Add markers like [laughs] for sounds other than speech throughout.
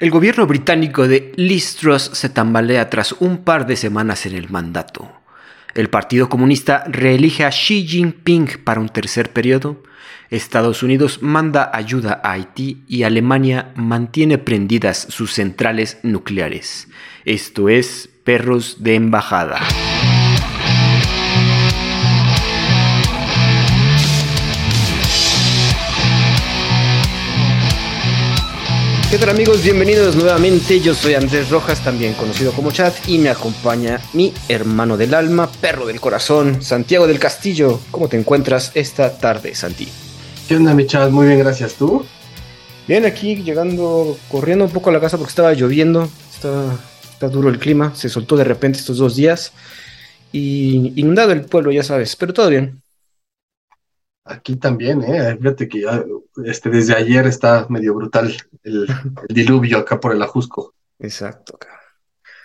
El gobierno británico de Liz Truss se tambalea tras un par de semanas en el mandato. El Partido Comunista reelige a Xi Jinping para un tercer periodo. Estados Unidos manda ayuda a Haití y Alemania mantiene prendidas sus centrales nucleares. Esto es Perros de Embajada. ¿Qué tal amigos? Bienvenidos nuevamente. Yo soy Andrés Rojas, también conocido como Chat, y me acompaña mi hermano del alma, perro del corazón, Santiago del Castillo. ¿Cómo te encuentras esta tarde, Santi? ¿Qué onda, mi Chat? Muy bien, gracias. ¿Tú? Bien, aquí llegando, corriendo un poco a la casa porque estaba lloviendo. Está, está duro el clima, se soltó de repente estos dos días. Y inundado el pueblo, ya sabes, pero todo bien. Aquí también, ¿eh? Fíjate que ya, este, desde ayer está medio brutal el, [laughs] diluvio acá por el Ajusco. Exacto,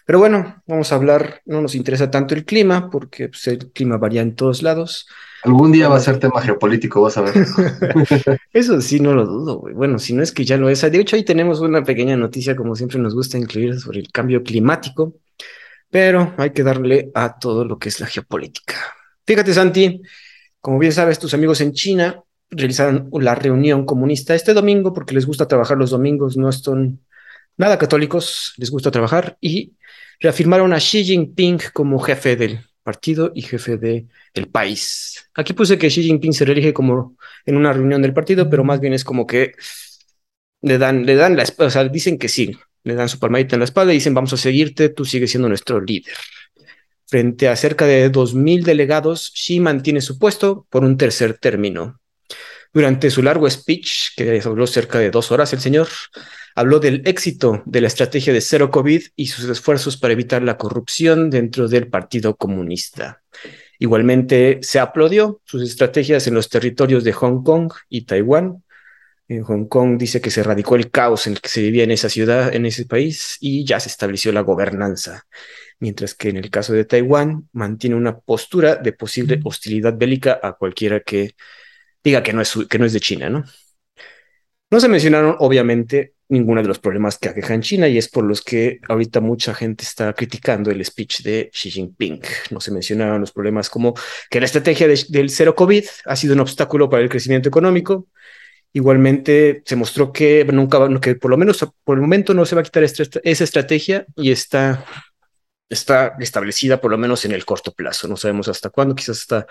Pero bueno, vamos a hablar, no nos interesa tanto el clima, porque pues, el clima varía en todos lados. Algún día va a ser tema geopolítico, vas a ver. [laughs] Eso sí, no lo dudo, güey. Bueno, si no es que ya lo es. De hecho, ahí tenemos una pequeña noticia, como siempre nos gusta incluir, sobre el cambio climático, pero hay que darle a todo lo que es la geopolítica. Fíjate, Santi, como bien sabes, tus amigos en China realizaron la reunión comunista este domingo porque les gusta trabajar los domingos, no son nada católicos, les gusta trabajar y reafirmaron a Xi Jinping como jefe del partido y jefe del país. Aquí puse que Xi Jinping se reelige como en una reunión del partido, pero más bien es como que le dan, le dan la espalda, o sea, dicen que sí, le dan su palmadita en la espalda y dicen vamos a seguirte, tú sigues siendo nuestro líder. Frente a cerca de 2.000 delegados, Xi mantiene su puesto por un tercer término. Durante su largo speech, que habló cerca de dos horas, el señor habló del éxito de la estrategia de cero COVID y sus esfuerzos para evitar la corrupción dentro del Partido Comunista. Igualmente, se aplaudió sus estrategias en los territorios de Hong Kong y Taiwán. En Hong Kong dice que se erradicó el caos en el que se vivía en esa ciudad, en ese país, y ya se estableció la gobernanza mientras que en el caso de Taiwán mantiene una postura de posible hostilidad bélica a cualquiera que diga que no es, que no es de China, ¿no? No se mencionaron, obviamente, ninguno de los problemas que aquejan China y es por los que ahorita mucha gente está criticando el speech de Xi Jinping. No se mencionaron los problemas como que la estrategia del cero COVID ha sido un obstáculo para el crecimiento económico. Igualmente se mostró que nunca, que por lo menos por el momento no se va a quitar esa estrategia y está está establecida por lo menos en el corto plazo. No sabemos hasta cuándo, quizás hasta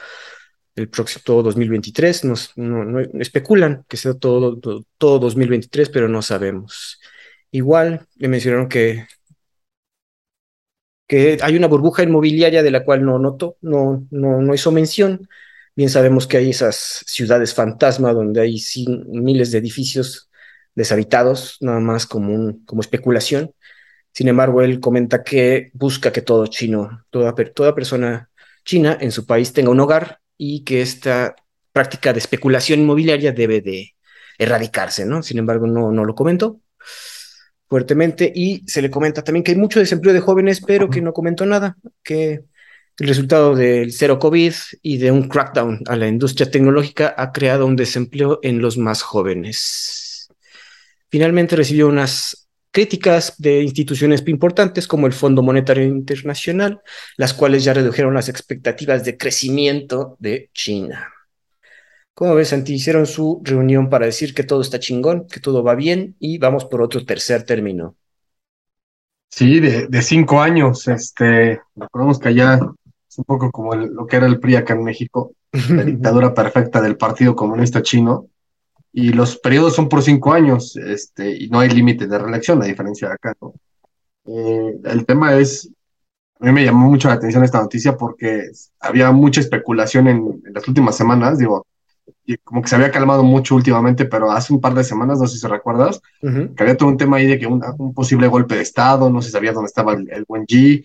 el próximo todo 2023. Nos, no, especulan que sea todo, todo, 2023, pero no sabemos. Igual le mencionaron que, que hay una burbuja inmobiliaria de la cual no noto, no, no, no hizo mención. Bien sabemos que hay esas ciudades fantasma donde hay miles de edificios deshabitados, nada más como, un, como especulación. Sin embargo, él comenta que busca que todo chino, toda, toda persona china en su país tenga un hogar y que esta práctica de especulación inmobiliaria debe de erradicarse, ¿no? Sin embargo, no, no lo comentó fuertemente y se le comenta también que hay mucho desempleo de jóvenes, pero que no comentó nada, que el resultado del cero COVID y de un crackdown a la industria tecnológica ha creado un desempleo en los más jóvenes. Finalmente recibió unas críticas de instituciones importantes como el Fondo Monetario Internacional, las cuales ya redujeron las expectativas de crecimiento de China. Como ves, Santi, hicieron su reunión para decir que todo está chingón, que todo va bien y vamos por otro tercer término. Sí, de, cinco años. Este, recordemos que allá es un poco como lo que era el PRI acá en México, la [laughs] dictadura perfecta del Partido Comunista Chino y los periodos son por cinco años, este, y no hay límite de reelección, a diferencia de acá, ¿no? Eh, el tema es, a mí me llamó mucho la atención esta noticia porque había mucha especulación en, las últimas semanas, digo, y como que se había calmado mucho últimamente, pero hace un par de semanas, no sé si recuerdas, que había todo un tema ahí de que un, posible golpe de Estado, no se sabía dónde estaba el, el buen Xi,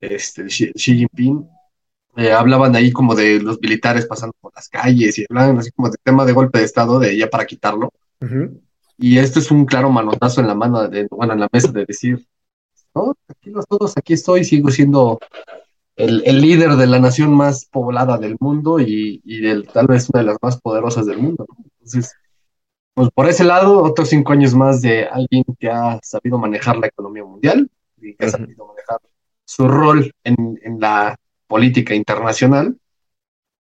este, Xi Jinping, eh, hablaban ahí como de los militares pasando por las calles y hablaban así como de tema de golpe de Estado, de ya para quitarlo. Y esto es un claro manotazo en la mano, de, bueno, en la mesa de decir, no, los todos, aquí estoy, sigo siendo el, el, líder de la nación más poblada del mundo y, y del, tal vez una de las más poderosas del mundo. Entonces, pues por ese lado, otros cinco años más de alguien que ha sabido manejar la economía mundial y que ha sabido manejar su rol en, la política internacional.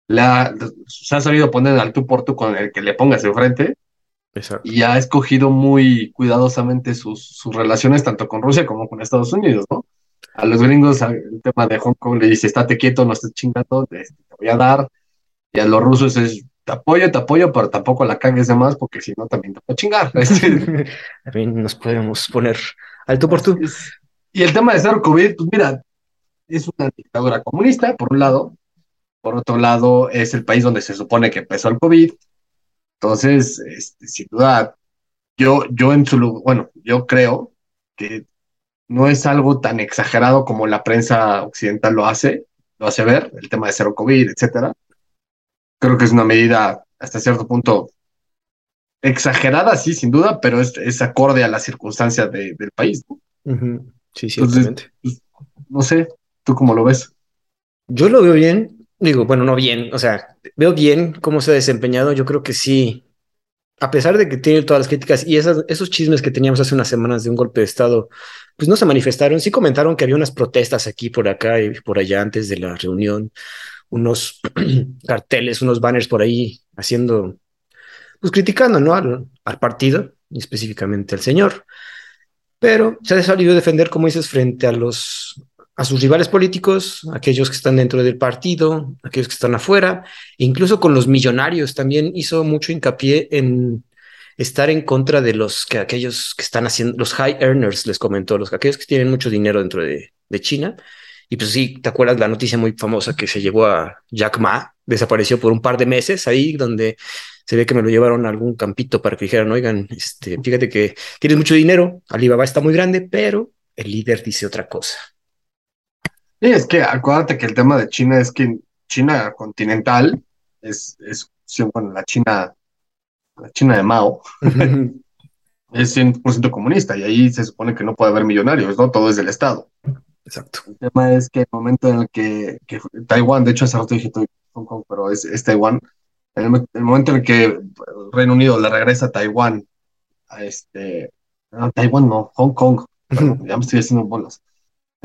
La, se ha sabido poner al tú por tú con el que le pongas enfrente y ha escogido muy cuidadosamente sus, sus, relaciones tanto con Rusia como con Estados Unidos, ¿no? A los gringos el tema de Hong Kong le dice, estate quieto, no estés chingando, te, voy a dar. Y a los rusos es, te apoyo, te apoyo, pero tampoco la cagues de más porque si no también te puedo chingar. [laughs] también nos podemos poner al tú por tú. Y el tema de cero COVID, pues mira, es una dictadura comunista, por un lado. Por otro lado, es el país donde se supone que empezó el COVID. Entonces, este, sin duda, yo, yo en su bueno, yo creo que no es algo tan exagerado como la prensa occidental lo hace, lo hace ver, el tema de cero COVID, etcétera. Creo que es una medida hasta cierto punto exagerada, sí, sin duda, pero es, acorde a las circunstancias del país. Sí, ciertamente. Pues, no sé, ¿tú cómo lo ves? Yo lo veo bien, Digo, bueno, no bien, o sea, veo bien cómo se ha desempeñado. Yo creo que sí, a pesar de que tiene todas las críticas y esos chismes que teníamos hace unas semanas de un golpe de Estado, pues no se manifestaron. Sí comentaron que había unas protestas aquí, por acá y por allá antes de la reunión, unos [clears throat] carteles, unos banners por ahí haciendo, pues criticando, ¿no? Al, al partido y específicamente al señor. Pero se ha salido a defender, como dices, frente a los a sus rivales políticos, aquellos que están dentro del partido, aquellos que están afuera, incluso con los millonarios también hizo mucho hincapié en estar en contra de los que aquellos que están haciendo, los high earners, les comentó, los aquellos que tienen mucho dinero dentro de, de China. Y pues sí, ¿te acuerdas la noticia muy famosa que se llevó a Jack Ma? Desapareció por un par de meses ahí, donde se ve que me lo llevaron a algún campito para que dijeran, oigan, este, fíjate que tienes mucho dinero, Alibaba está muy grande, pero el líder dice otra cosa. Sí, es que acuérdate que el tema de China es que China continental es, es bueno, la China, la China de Mao [laughs] es 100% comunista y ahí se supone que no puede haber millonarios, ¿no? Todo es del Estado. Exacto. El tema es que el momento en el que, Taiwán, de hecho hace rato dije Hong Kong, pero es, Taiwán, en el, momento en el que Reino Unido le regresa a Taiwán, a este, a Taiwán no, Hong Kong, ya me estoy haciendo bolas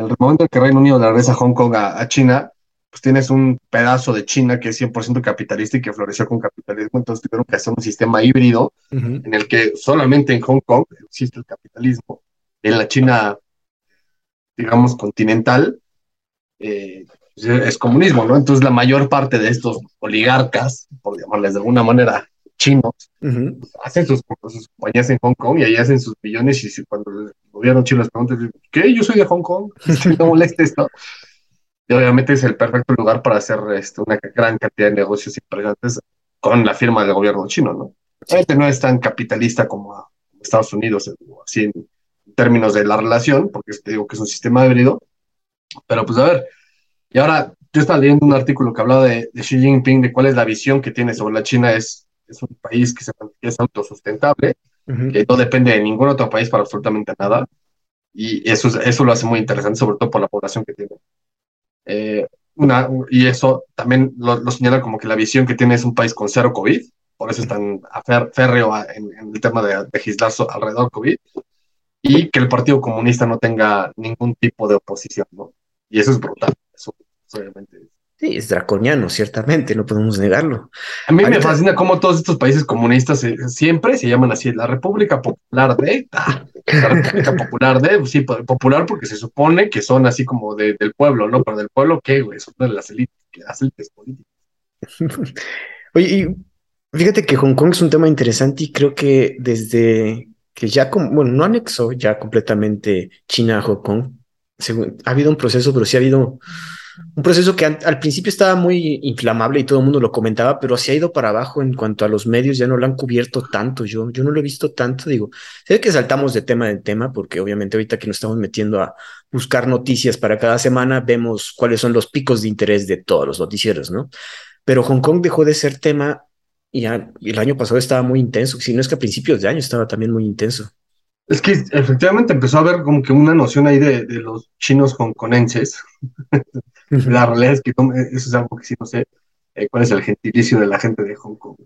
el momento en que Reino Unido le regresa a Hong Kong a, China, pues tienes un pedazo de China que es 100% capitalista y que floreció con capitalismo, entonces tuvieron que hacer un sistema híbrido en el que solamente en Hong Kong existe el capitalismo, en la China, digamos, continental, eh, es comunismo, ¿no? Entonces la mayor parte de estos oligarcas, por llamarles de alguna manera, chinos, hacen sus, compañías en Hong Kong y ahí hacen sus millones y cuando gobierno chino les pregunta, ¿qué? Yo soy de Hong Kong, [laughs] no moleste esto. Y obviamente es el perfecto lugar para hacer este, una gran cantidad de negocios impresionantes con la firma del gobierno chino, ¿no? Obviamente no es tan capitalista como Estados Unidos, así en términos de la relación, porque te digo que es un sistema híbrido, pero pues a ver, y ahora yo estaba leyendo un artículo que hablaba de, de Xi Jinping, de cuál es la visión que tiene sobre la China, es es un país que, se, es autosustentable, que no depende de ningún otro país para absolutamente nada. Y eso, eso lo hace muy interesante, sobre todo por la población que tiene. Eh, una, y eso también lo, señala como que la visión que tiene es un país con cero COVID, por eso es tan férreo en, el tema de legislar alrededor COVID, y que el Partido Comunista no tenga ningún tipo de oposición, ¿no? Y eso es brutal, eso, obviamente Sí, es draconiano, ciertamente, no podemos negarlo. A mí me fascina cómo todos estos países comunistas siempre se llaman así, la República Popular de, ah, la República Popular de, sí, popular porque se supone que son así como del pueblo, ¿no? Pero del pueblo, ¿qué, güey? Son de las élites, las élites políticas. [laughs] Oye, y fíjate que Hong Kong es un tema interesante y creo que desde que ya, bueno, no anexó ya completamente China a Hong Kong, ha habido un proceso, pero sí ha habido un proceso que al, principio estaba muy inflamable y todo el mundo lo comentaba, pero se ha ido para abajo en cuanto a los medios, ya no lo han cubierto tanto. Yo, yo no lo he visto tanto. Digo, sé que saltamos de tema en tema, porque obviamente ahorita que nos estamos metiendo a buscar noticias para cada semana, vemos cuáles son los picos de interés de todos los noticieros, ¿no? Pero Hong Kong dejó de ser tema y el año pasado estaba muy intenso, si no es que a principios de año estaba también muy intenso. Es que efectivamente empezó a haber como que una noción ahí de, de los chinos hongkonenses. la realidad es que eso es algo que sí no sé. Eh, ¿Cuál es el gentilicio de la gente de Hong Kong?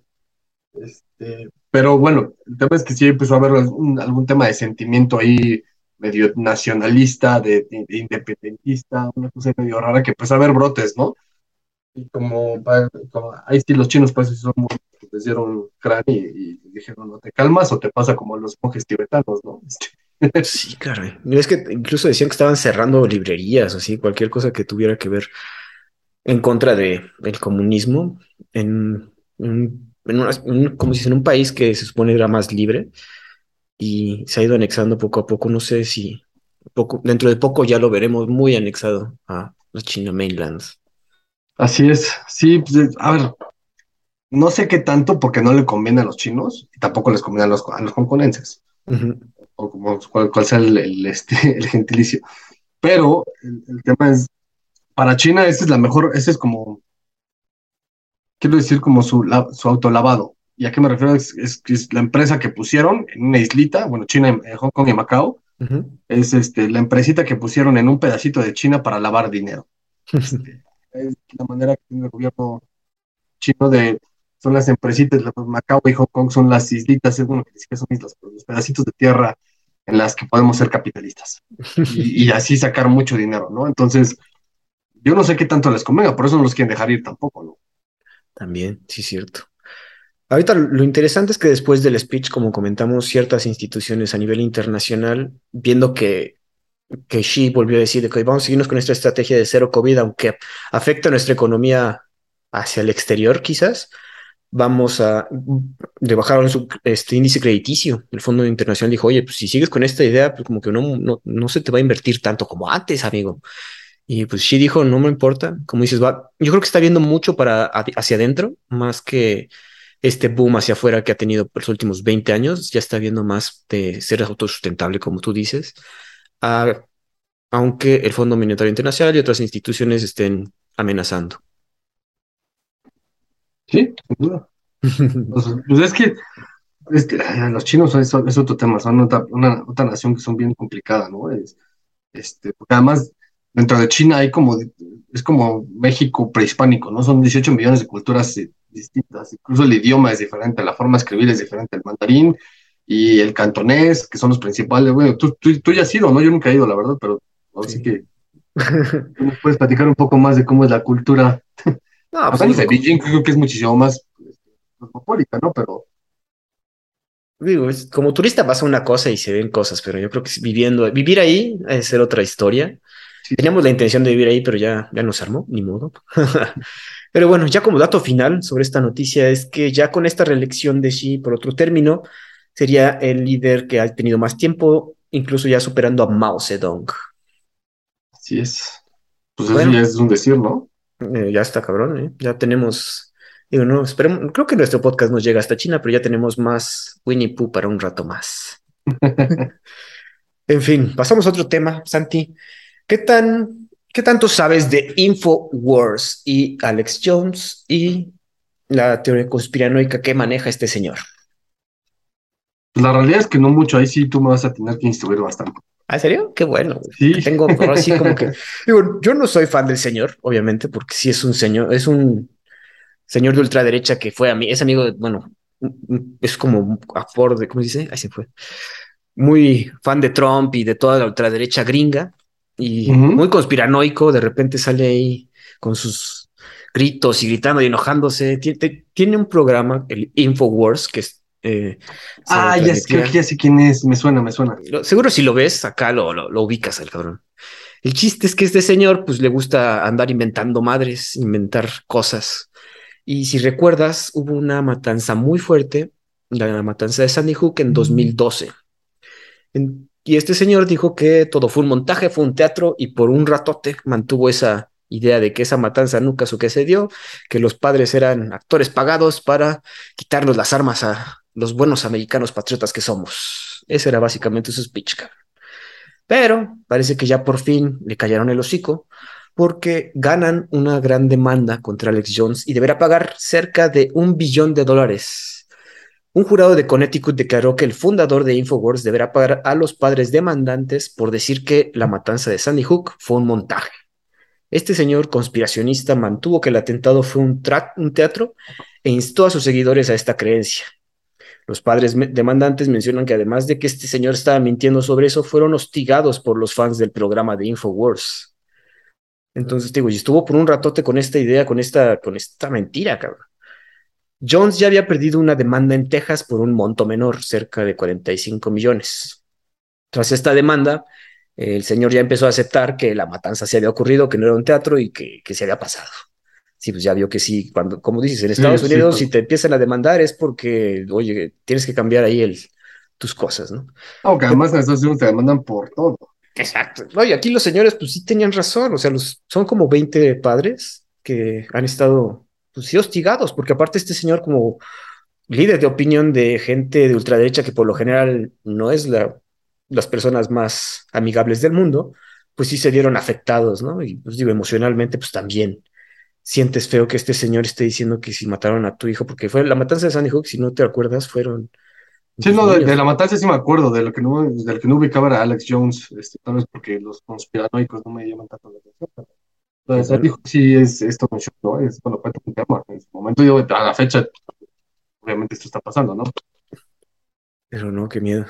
Este, pero bueno, el tema es que sí empezó a haber algún, algún tema de sentimiento ahí medio nacionalista, de, de- de independentista, una cosa medio rara que empezó a haber brotes, ¿no? Y como, como ahí sí los chinos pues sí son muy, les dieron cráneo y, y dijeron, no te calmas o te pasa como a los monjes tibetanos, ¿no? Este, [laughs] Sí, caray. Y Es que incluso decían que estaban cerrando librerías, así, cualquier cosa que tuviera que ver en contra de el comunismo en, en, en una- en como si dice, en un país que se supone era más libre y se ha ido anexando poco a poco. No sé si poco, dentro de poco ya lo veremos muy anexado a la China mainland. así es, sí, pues, es- a ver, no sé qué tanto porque no le conviene a los chinos y tampoco les conviene a los, a los hongkonenses. O como cual, cual sea el, el, este, [laughs] el gentilicio. Pero el, el tema es, para China, esta es la mejor, este es como, quiero decir, como su, la- su autolavado. ¿Y a qué me refiero? Es, es, es la empresa que pusieron en una islita, bueno, China, eh, Hong Kong y Macao, es este, la empresita que pusieron en un pedacito de China para lavar dinero. [laughs] Este, es la manera que tiene el gobierno chino de, son las empresitas, la- Macao y Hong Kong son las islitas, es bueno que que son islas, pero los pedacitos de tierra en las que podemos ser capitalistas y, [laughs] y así sacar mucho dinero, ¿no? Entonces, yo no sé qué tanto les convenga, por eso no los quieren dejar ir tampoco, ¿no? También, sí, es cierto. Ahorita lo interesante es que después del speech, como comentamos, ciertas instituciones a nivel internacional, viendo que, que Xi volvió a decir de que vamos a seguirnos con esta estrategia de cero COVID, aunque afecta nuestra economía hacia el exterior, quizás, vamos a, le bajaron su este índice crediticio. El Fondo Internacional dijo, oye, pues si sigues con esta idea, pues como que no, no, no se te va a invertir tanto como antes, amigo. Y pues Xi dijo, no me importa, como dices, va, yo creo que está viendo mucho para hacia adentro, más que este boom hacia afuera que ha tenido por los últimos 20 años, ya está viendo más de ser autosustentable, como tú dices, a, aunque el Fondo Monetario Internacional y otras instituciones estén amenazando. Sí, sin duda. Pues, [laughs] pues es que, los chinos son, es, es otro tema, son otra, una, otra nación que son bien complicada, ¿no? Es, este, porque además, dentro de China hay como, es como México prehispánico, ¿no? Son 18 millones de culturas eh, distintas, incluso el idioma es diferente, la forma de escribir es diferente, el mandarín y el cantonés, que son los principales. Bueno, tú, tú, tú ya has ido, ¿no? Yo nunca he ido, la verdad, pero así Sí. que [laughs] tú puedes platicar un poco más de cómo es la cultura. No, pues, de digo, Beijing, creo que es muchísimo más cosmopolita, ¿no? Pero digo, es- como turista pasa una cosa y se ven cosas, pero yo creo que viviendo, vivir ahí es ser otra historia. Sí. Teníamos la intención de vivir ahí, pero ya, ya nos armó, ni modo. [laughs] Pero bueno, ya como dato final sobre esta noticia es que ya con esta reelección de Xi, por otro término, sería el líder que ha tenido más tiempo, incluso ya superando a Mao Zedong. así es. Pues Bueno. eso ya es un decir, ¿no? Eh, ya está cabrón, ¿eh? Ya tenemos, digo, no, esperemos, creo que nuestro podcast nos llega hasta China, pero ya tenemos más Winnie Pooh para un rato más. [laughs] En fin, pasamos a otro tema, Santi. ¿Qué tan, qué tanto sabes de InfoWars y Alex Jones y la teoría conspiranoica que maneja este señor? La realidad es que no mucho, ahí sí tú me vas a tener que instruir bastante. ¿Ah, ¿En serio? Qué bueno. Sí. Que Tengo ahora sí como que. [laughs] Digo, yo no soy fan del señor, obviamente, porque sí es un señor, es un señor de ultraderecha que fue a mí, es amigo de, bueno, es como a favor de, ¿cómo se dice? Ahí se fue. Muy fan de Trump y de toda la ultraderecha gringa y muy conspiranoico. De repente sale ahí con sus gritos y gritando y enojándose. Tiene, tiene un programa, el Infowars, que es. Eh, Ah, ya sé, creo que ya sé quién es, me suena, me suena. lo- seguro si lo ves acá lo, lo, lo ubicas al cabrón. El chiste es que este señor pues le gusta andar inventando madres, inventar cosas. Y si recuerdas, hubo una matanza muy fuerte, la matanza de Sandy Hook en 2012. En- y este señor dijo que todo fue un montaje, fue un teatro y por un ratote mantuvo esa idea de que esa matanza nunca sucedió, que los padres eran actores pagados para quitarnos las armas a los buenos americanos patriotas que somos. Ese era básicamente su speech. cabrón. Pero parece que ya por fin le callaron el hocico porque ganan una gran demanda contra Alex Jones y deberá pagar cerca de un billón de dólares. Un jurado de Connecticut declaró que el fundador de Infowars deberá pagar a los padres demandantes por decir que la matanza de Sandy Hook fue un montaje. Este señor conspiracionista mantuvo que el atentado fue un, un teatro e instó a sus seguidores a esta creencia. Los padres demandantes mencionan que además de que este señor estaba mintiendo sobre eso, fueron hostigados por los fans del programa de Infowars. Entonces, digo, y estuvo por un ratote con esta idea, con esta, con esta mentira, cabrón. Jones ya había perdido una demanda en Texas por un monto menor, cerca de 45 millones. Tras esta demanda, el señor ya empezó a aceptar que la matanza se había ocurrido, que no era un teatro y que, que se había pasado. Sí, pues ya vio que sí, cuando, como dices, en Estados Unidos, si te empiezan a demandar es porque, oye, tienes que cambiar ahí el, tus cosas, ¿no? Aunque además en Estados Unidos te demandan por todo. Exacto. Oye, aquí los señores, pues sí tenían razón, o sea, los, son como 20 padres que han estado, pues sí, hostigados, porque aparte este señor como líder de opinión de gente de ultraderecha que por lo general no es la, las personas más amigables del mundo, pues sí se vieron afectados, ¿no? Y pues digo, emocionalmente, pues también sientes feo que este señor esté diciendo que si mataron a tu hijo, porque fue la matanza de Sandy Hook, si no te acuerdas, fueron... Sí, no, de, la matanza sí me acuerdo, de lo que no, del que no ubicaba era Alex Jones, este, tal vez porque los conspiranoicos no me llaman tanto la atención. Pero Sandy Hook sí es esto ¿no? Es, bueno, fue un tema. En su momento, yo, a la fecha, obviamente esto está pasando, ¿no? Pero no, qué miedo.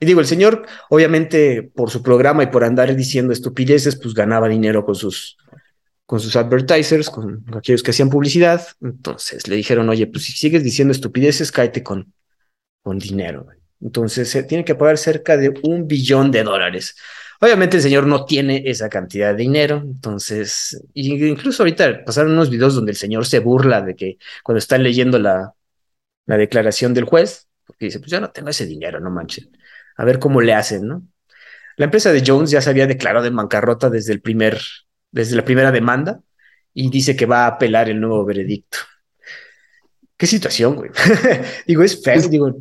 Y digo, el señor, obviamente, por su programa y por andar diciendo estupideces, pues ganaba dinero con sus, con sus advertisers, con aquellos que hacían publicidad. Entonces le dijeron, oye, pues si sigues diciendo estupideces, cáete con, con dinero. Entonces se tiene que pagar cerca de un billón de dólares. Obviamente el señor no tiene esa cantidad de dinero, entonces, incluso ahorita pasaron unos videos donde el señor se burla de que cuando está leyendo la, la declaración del juez, porque dice, pues yo no tengo ese dinero, no manchen. A ver cómo le hacen, ¿no? La empresa de Jones ya se había declarado en bancarrota desde el primer desde la primera demanda y dice que va a apelar el nuevo veredicto. Qué situación, güey. [laughs] digo, es feo, digo,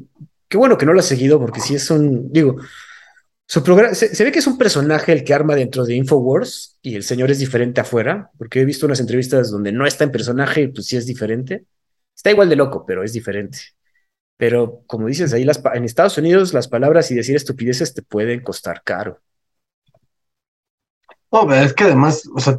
qué bueno que no lo ha seguido porque si es un, digo, su programa, se, ve que es un personaje el que arma dentro de Infowars y el señor es diferente afuera, porque he visto unas entrevistas donde no está en personaje y pues sí es diferente. Está igual de loco, pero es diferente. Pero como dices, ahí las, en Estados Unidos las palabras y decir estupideces te pueden costar caro. No, es que además, o sea,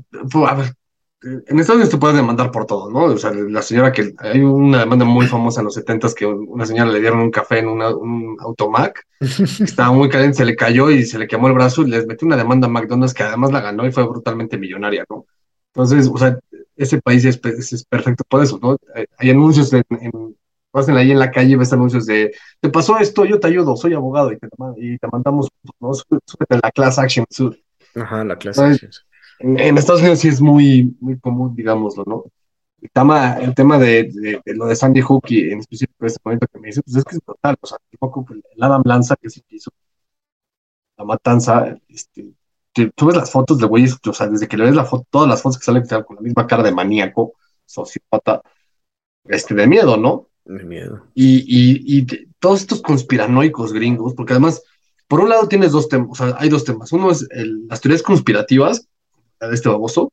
a ver, en Estados Unidos te puedes demandar por todo, ¿no? O sea, la señora que hay una demanda muy famosa en los setentas que una señora le dieron un café en un automac, [laughs] estaba muy caliente, se le cayó y se le quemó el brazo y les metió una demanda a McDonald's que además la ganó y fue brutalmente millonaria, ¿no? Entonces, o sea, ese país es, es perfecto por eso, ¿no? Hay anuncios en, en pasen ahí en la calle y ves anuncios de, te pasó esto, yo te ayudo, soy abogado y te, y te mandamos, ¿no? Súbete la class action suit. Ajá, la clase. En, Estados Unidos sí es muy, muy común, digámoslo, ¿no? El tema, el tema de, lo de Sandy Hook y en específico este momento que me dice, pues es que es total, o sea, el Adam Lanza que se hizo la matanza, este, tú ves las fotos de güeyes, o sea, desde que le ves la foto, todas las fotos que salen con la misma cara de maníaco, sociópata, este, de miedo, ¿no? De miedo. Y, y, y todos estos conspiranoicos gringos, porque además por un lado tienes dos temas, o sea, hay dos temas. Uno es las teorías conspirativas de este baboso,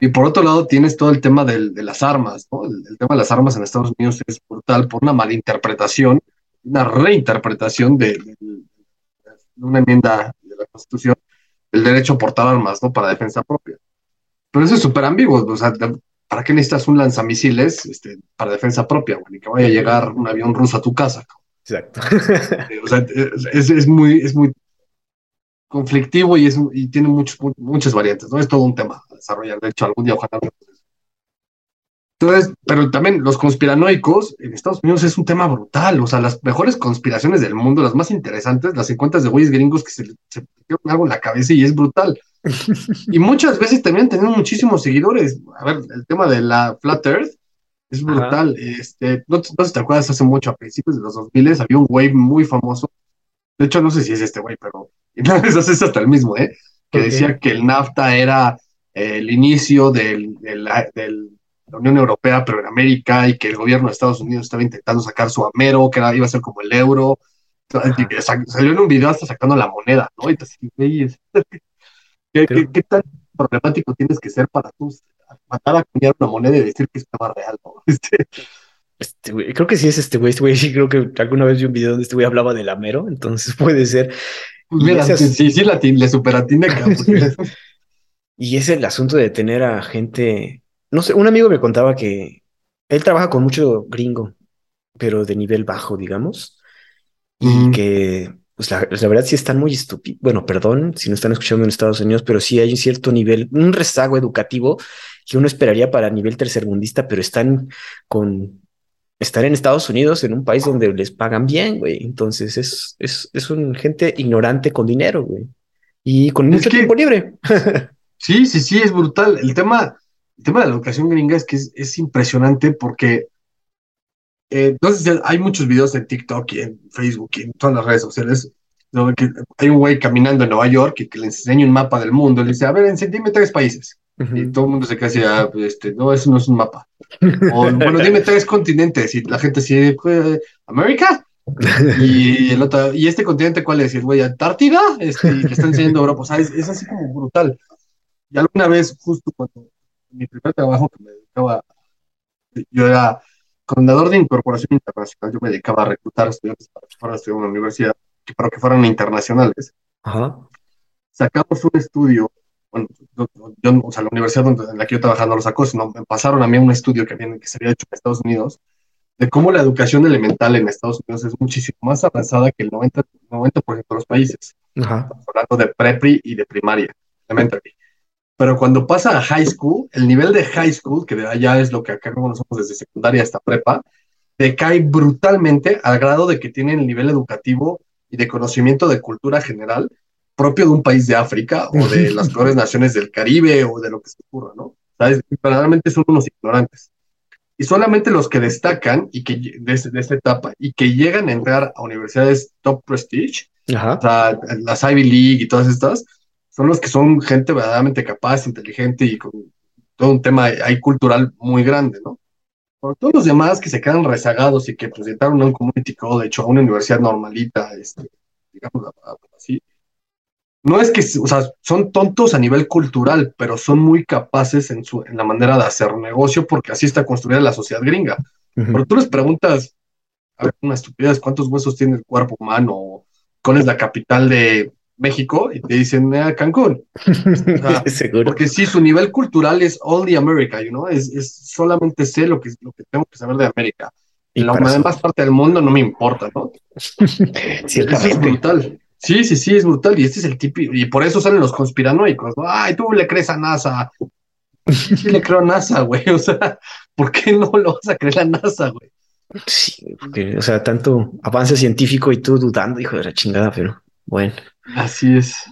y por otro lado tienes todo el tema de las armas, ¿no? El, tema de las armas en Estados Unidos es brutal por una malinterpretación, una reinterpretación de, una enmienda de la Constitución, el derecho a portar armas, ¿no? Para defensa propia. Pero eso es súper ambiguo, o sea, ¿para qué necesitas un lanzamisiles este, para defensa propia, güey? que vaya a llegar un avión ruso a tu casa, Exacto. o sea, es, muy, es muy conflictivo y, es, y tiene muchos, muchas variantes, ¿no? Es todo un tema a desarrollar. De hecho, algún día ojalá entonces, pero también los conspiranoicos en Estados Unidos es un tema brutal. O sea, las mejores conspiraciones del mundo, las más interesantes, las encuentras de güeyes gringos que se, se algo en la cabeza y es brutal. [laughs] y muchas veces también tienen muchísimos seguidores. A ver, el tema de la Flat Earth es brutal. Este, no, no, sé si te acuerdas, hace mucho, a principios de los 2000 había un güey muy famoso. De hecho, no sé si es este güey, pero [laughs] eso es hasta el mismo, ¿eh? Que decía que el NAFTA era eh, el inicio del, del, del, la Unión Europea, pero en América, y que el gobierno de Estados Unidos estaba intentando sacar su amero, que era, iba a ser como el euro. Salió en un video hasta sacando la moneda, ¿no? Y te, [laughs] ¿qué, ¿qué, ¿qué, tan problemático tienes que ser para tú matar a cambiar una moneda y decir que es más real, ¿no? [laughs] Este... Este, creo que sí es este güey, este güey, sí creo que alguna vez vi un video donde este güey hablaba del Amero, entonces [laughs] puede ser. Pues mira, sí, sí, la le superatina. [laughs] y es el asunto de tener a gente, no sé, un amigo me contaba que, él trabaja con mucho gringo, pero de nivel bajo, digamos, y Ujú. que, pues la, la verdad sí están muy estúpidos. Bueno, perdón si no están escuchando en Estados Unidos, pero sí hay un cierto nivel, un rezago educativo que uno esperaría para nivel tercermundista, pero están con, están en Estados Unidos, en un país donde les pagan bien, güey. Entonces es, es, es un gente ignorante con dinero, güey. Y con Es mucho que tiempo libre. [laughs] sí, sí, sí, es brutal. El tema, el tema de la educación gringa es que es, es impresionante porque eh, entonces hay muchos videos en TikTok y en Facebook y en todas las redes sociales donde hay un güey caminando en Nueva York y que le enseña un mapa del mundo y le dice, a ver, enséñame tres países. Y todo el mundo se queda así, ah, pues, este, no, eso no es un mapa. O, bueno, [laughs] dime tres continentes. Y la gente así, pues, ¿América? Y el otro, ¿y este continente cuál es? Y el güey, ¿Antártida? Este, y le está enseñando Europa. O sea, es, es así como brutal. Y alguna vez, justo cuando en mi primer trabajo que me dedicaba, yo era coordinador de incorporación internacional, yo me dedicaba a reclutar estudiantes para que fueran a estudiar en una universidad, para que fueran internacionales. Ajá. Sacamos un estudio, bueno, yo, yo- o sea, la universidad donde, en la que yo trabajaba no lo sacó, sino me pasaron a mí un estudio que, habían, que se había hecho en Estados Unidos, de cómo la educación elemental en Estados Unidos es muchísimo más avanzada que el 90%, 90 de los países. Ajá. Estamos hablando de prepri y de primaria, elementary. Pero cuando pasa a high school, el nivel de high school, que de allá es lo que acá conocemos desde secundaria hasta prepa, decae brutalmente al grado de que tienen el nivel educativo y de conocimiento de cultura general propio de un país de África o de las peores naciones del Caribe o de lo que se ocurra, ¿no? ¿Sabes? Verdaderamente son unos ignorantes. Y solamente los que destacan y que de, de esta etapa y que llegan a entrar a universidades top prestige, Ajá. o sea, las Ivy League y todas estas, son los que son gente verdaderamente capaz, inteligente y con todo un tema ahí cultural muy grande, ¿no? Por todos los demás que se quedan rezagados y que entraron a un community college o a una universidad normalita, este, digamos así, no es que, o sea, son tontos a nivel cultural, pero son muy capaces en, su, en la manera de hacer negocio porque así está construida la sociedad gringa. Pero tú les preguntas, a ver, una estupidez, ¿cuántos huesos tiene el cuerpo humano? ¿Cuál es la capital de México? Y te dicen, "Ah, Cancún. [laughs] sea, Seguro. Porque sí, su nivel cultural es only America, you know? es, es solamente sé lo que, lo que tengo que saber de América. Y la demás parte del mundo no me importa, ¿no? [laughs] Eso es Ciertamente. brutal. Sí, sí, sí, es brutal. Y este es el típico, y por eso salen los conspiranoicos, ¿no? Ay, tú le crees a NASA. Sí le creo a NASA, güey. O sea, ¿por qué no lo vas a creer a NASA, güey? Sí, porque, o sea, tanto avance científico y tú dudando, hijo de la chingada, pero bueno, Así es.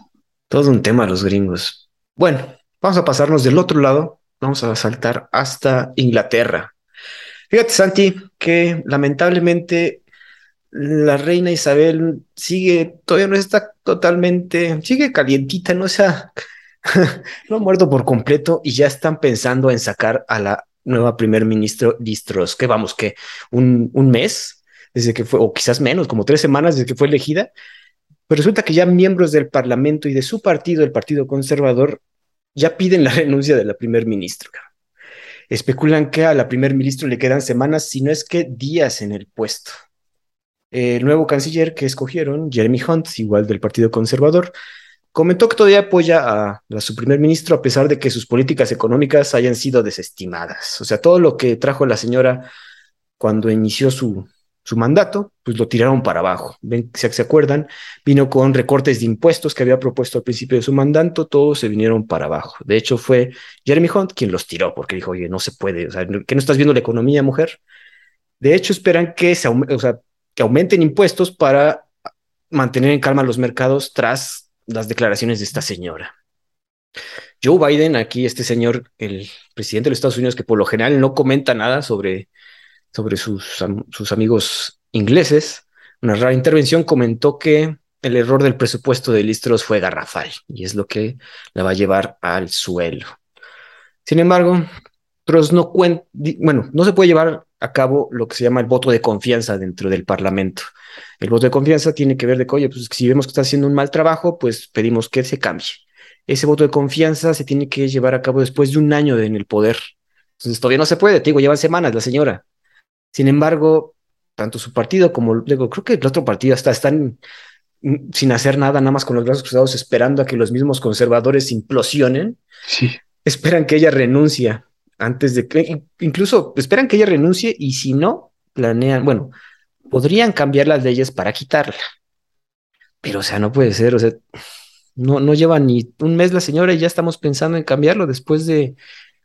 todo un tema los gringos. Bueno, vamos a pasarnos del otro lado, vamos a saltar hasta Inglaterra. Fíjate, Santi, que lamentablemente la reina Isabel sigue, todavía no está totalmente, sigue calientita, no se ha, [laughs] no ha muerto por completo y ya están pensando en sacar a la nueva primer ministro Liz Truss, que vamos, que un, un mes desde que fue, o quizás menos, como tres semanas desde que fue elegida, pero resulta que ya miembros del Parlamento y de su partido, el Partido Conservador, ya piden la [laughs] renuncia de la primer ministra. Especulan que a la primer ministro le quedan semanas, si no es que días en el puesto. El nuevo canciller que escogieron, Jeremy Hunt, igual del Partido Conservador, comentó que todavía apoya a, a, su primer ministro a pesar de que sus políticas económicas hayan sido desestimadas. O sea, todo lo que trajo la señora cuando inició su, su mandato, pues lo tiraron para abajo. Ven, si se acuerdan, vino con recortes de impuestos que había propuesto al principio de su mandato, todos se vinieron para abajo. De hecho, fue Jeremy Hunt quien los tiró porque dijo, oye, no se puede, o sea, que no estás viendo la economía, mujer. De hecho, esperan que, se, o sea, que aumenten impuestos para mantener en calma los mercados tras las declaraciones de esta señora. Joe Biden, aquí este señor, el presidente de los Estados Unidos, que por lo general no comenta nada sobre, sobre sus, sus amigos ingleses, una rara intervención, comentó que el error del presupuesto de Listros fue garrafal y es lo que la va a llevar al suelo. Sin embargo, Truss no cuenta, bueno, no se puede llevar a cabo lo que se llama el voto de confianza dentro del Parlamento. El voto de confianza tiene que ver de que, oye, pues si vemos que está haciendo un mal trabajo, pues pedimos que se cambie. Ese voto de confianza se tiene que llevar a cabo después de un año en el poder. Entonces todavía no se puede, te digo, llevan semanas la señora. Sin embargo, tanto su partido como, digo, creo que el otro partido hasta están sin hacer nada, nada más con los brazos cruzados, esperando a que los mismos conservadores implosionen. Sí. Esperan que ella renuncie antes de que, incluso esperan que ella renuncie y si no, planean, bueno, podrían cambiar las leyes para quitarla. Pero, o sea, no puede ser, o sea, no, no lleva ni un mes la señora y ya estamos pensando en cambiarlo después de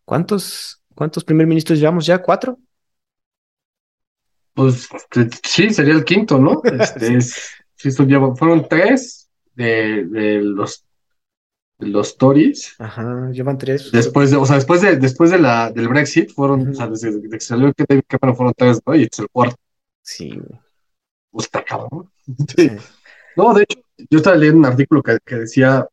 cuántos, cuántos primer ministros llevamos ya, cuatro. Pues sí, sería el quinto, ¿no? [laughs] Este, sí. fueron tres de, de los los Tories. Ajá, llevan tres. Después de, o sea, después de, después de la, del Brexit, fueron, o sea, desde, que salió el David Cameron fueron tres, ¿no? Y es el cuarto. Sí. Pues está cabrón. Sí. [laughs] No, de hecho, yo estaba leyendo un artículo que, que decía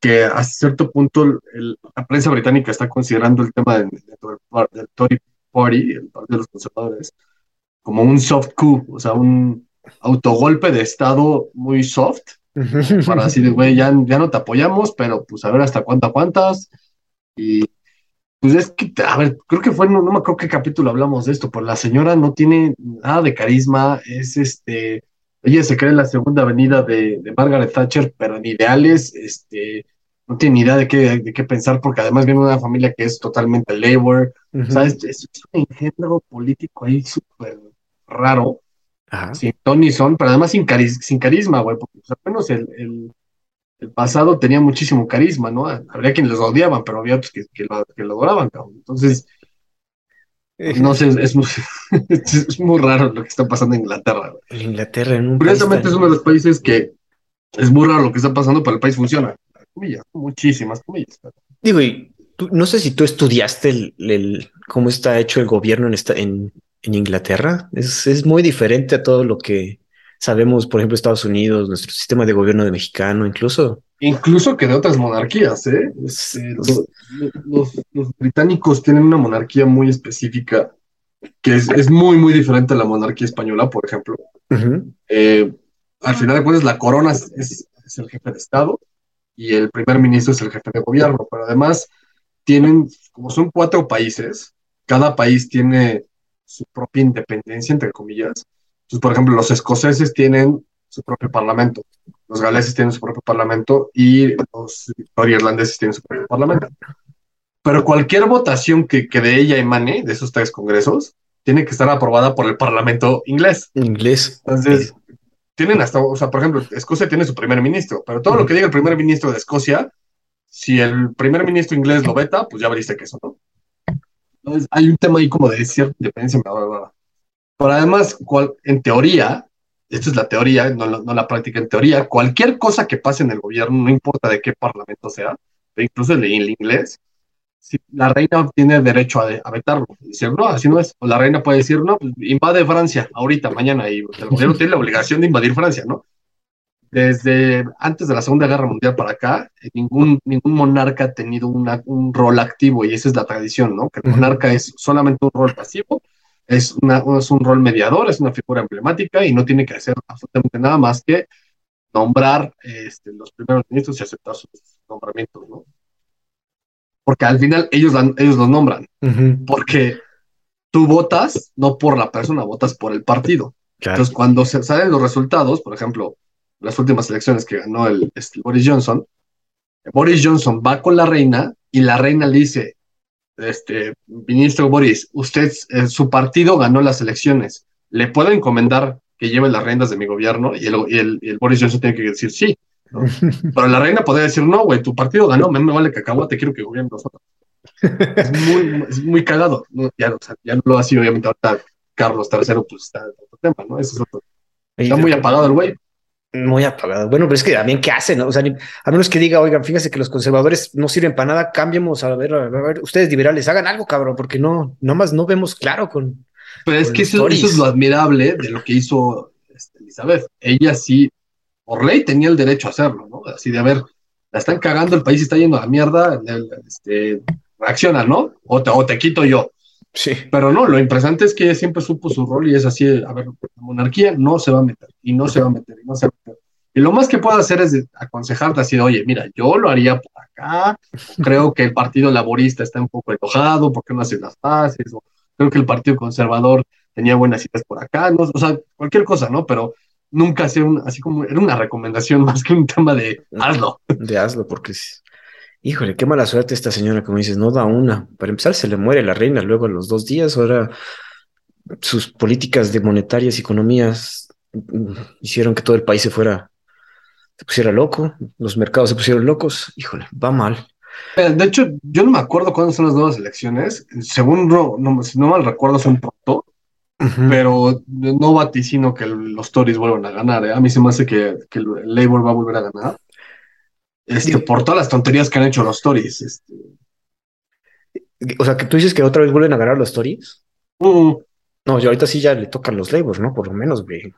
que a cierto punto el, la prensa británica está considerando el tema del, del, Tory Party, el partido de los conservadores, como un soft coup, o sea, un autogolpe de Estado muy soft, para decir, güey, ya, ya no te apoyamos, pero pues a ver hasta cuánto cuántas Y pues es que, a ver, creo que fue, no, no me acuerdo qué capítulo hablamos de esto, pero la señora no tiene nada de carisma, es este, ella se cree en la segunda avenida de, Margaret Thatcher, pero en ideales, este, no tiene ni idea de qué, de qué pensar, porque además viene de una familia que es totalmente labor, o sea, es, es, un engendro político ahí súper raro, sin Tony Son, pero además sin, sin carisma, güey, porque pues, al menos el, el, pasado tenía muchísimo carisma, ¿no? Habría quienes los odiaban, pero había otros que, que, lo, que lo adoraban, cabrón. Entonces, no sé, es muy, [laughs] es muy raro lo que está pasando en Inglaterra. En Inglaterra, en un Curiosamente es uno de los países que es muy raro lo que está pasando, pero el país funciona. Comillas, muchísimas comillas. Digo, y no sé si tú estudiaste el, el, cómo está hecho el gobierno en, esta, en, en Inglaterra. Es, es, muy diferente a todo lo que sabemos, por ejemplo, Estados Unidos, nuestro sistema de gobierno de mexicano, incluso. Incluso que de otras monarquías, ¿eh? Este, los, los, británicos tienen una monarquía muy específica que es, es, muy, muy diferente a la monarquía española, por ejemplo. eh, al final de cuentas, la corona es, es, el jefe de Estado y el primer ministro es el jefe de gobierno, pero además tienen, como son cuatro países, cada país tiene su propia independencia, entre comillas. Entonces, por ejemplo, los escoceses tienen su propio parlamento, los galeses tienen su propio parlamento y los irlandeses tienen su propio parlamento. Pero cualquier votación que, que de ella emane, de esos tres congresos, tiene que estar aprobada por el parlamento inglés. Inglés. Entonces, tienen hasta, o sea, por ejemplo, Escocia tiene su primer ministro, pero todo lo que diga el primer ministro de Escocia, si el primer ministro inglés lo veta, pues ya veriste que eso, ¿no? Entonces, hay un tema ahí como de cierta independencia. Pero además, en teoría, esto es la teoría, no, la práctica, en teoría, cualquier cosa que pase en el gobierno, no importa de qué parlamento sea, incluso en el inglés, si la reina tiene derecho a, vetarlo. Decir, no, así no es. O la reina puede decir, no, pues invade Francia ahorita, mañana, y el gobierno tiene la obligación de invadir Francia, ¿no? Desde antes de la Segunda Guerra Mundial para acá, eh, ningún, ningún monarca ha tenido un rol activo y esa es la tradición, ¿no? Que el monarca es solamente un rol pasivo, es, una, es un rol mediador, es una figura emblemática y no tiene que hacer absolutamente nada más que nombrar este, los primeros ministros y aceptar sus nombramientos, ¿no? Porque al final ellos, ellos los nombran, porque tú votas no por la persona, votas por el partido. Entonces, cuando se salen los resultados, por ejemplo, las últimas elecciones que ganó el, este, Boris Johnson, Boris Johnson va con la reina y la reina le dice, este, ministro Boris, usted, eh, su partido ganó las elecciones, ¿le puedo encomendar que lleve las riendas de mi gobierno? Y el, el, Boris Johnson tiene que decir sí. [laughs] Pero la reina podría decir, no, güey, tu partido ganó, me, me vale que acabó, te quiero que gobierne nosotros. es muy, [laughs] es muy cagado. Ya, ya, no lo ha sido, obviamente, ahorita Carlos III, pues está en otro tema, ¿no? Eso es otro. Está muy apagado el güey. Muy apagado. Bueno, pero es que también, ¿qué hacen? O sea, a menos que diga, oigan, fíjense que los conservadores no sirven para nada, cambiemos a ver, a ver, ustedes liberales, hagan algo, cabrón, porque no, nomás no vemos claro con. Pero es que eso, es lo admirable de lo que hizo este, Elizabeth. Ella sí, por ley, tenía el derecho a hacerlo, ¿no? Así de, a ver, la están cagando, el país está yendo a la mierda, este, reacciona, ¿no? O te, o te quito yo. Sí. Pero no, lo interesante es que ella siempre supo su rol y es así, a ver, la monarquía no se va a meter, y no se va a meter, y no se va a meter. Y lo más que puedo hacer es aconsejarte así de, oye, mira, yo lo haría por acá, creo que el Partido Laborista está un poco enojado, ¿por qué no hace las bases? O creo que el Partido Conservador tenía buenas ideas por acá, no, o sea, cualquier cosa, ¿no? Pero nunca hacer un, así como, era una recomendación [laughs] más que un tema de hazlo. De hazlo, porque Híjole, qué mala suerte esta señora, como dices, no da una. Para empezar, se le muere la reina luego a los dos días. Ahora sus políticas de monetarias y economías mm, hicieron que todo el país se fuera, se pusiera loco, los mercados se pusieron locos. Híjole, va mal. Eh, De hecho, yo no me acuerdo cuándo son las nuevas elecciones. Según no, no- si no mal recuerdo, son pronto, pero no vaticino que los Tories vuelvan a ganar. ¿eh? A mí se me hace que, que el Labour va a volver a ganar. Este, por todas las tonterías que han hecho los Tories. Este. O sea, que tú dices que otra vez vuelven a ganar los Tories. Mm, No, yo ahorita sí ya le tocan los Labors, ¿no? Por lo menos, güey.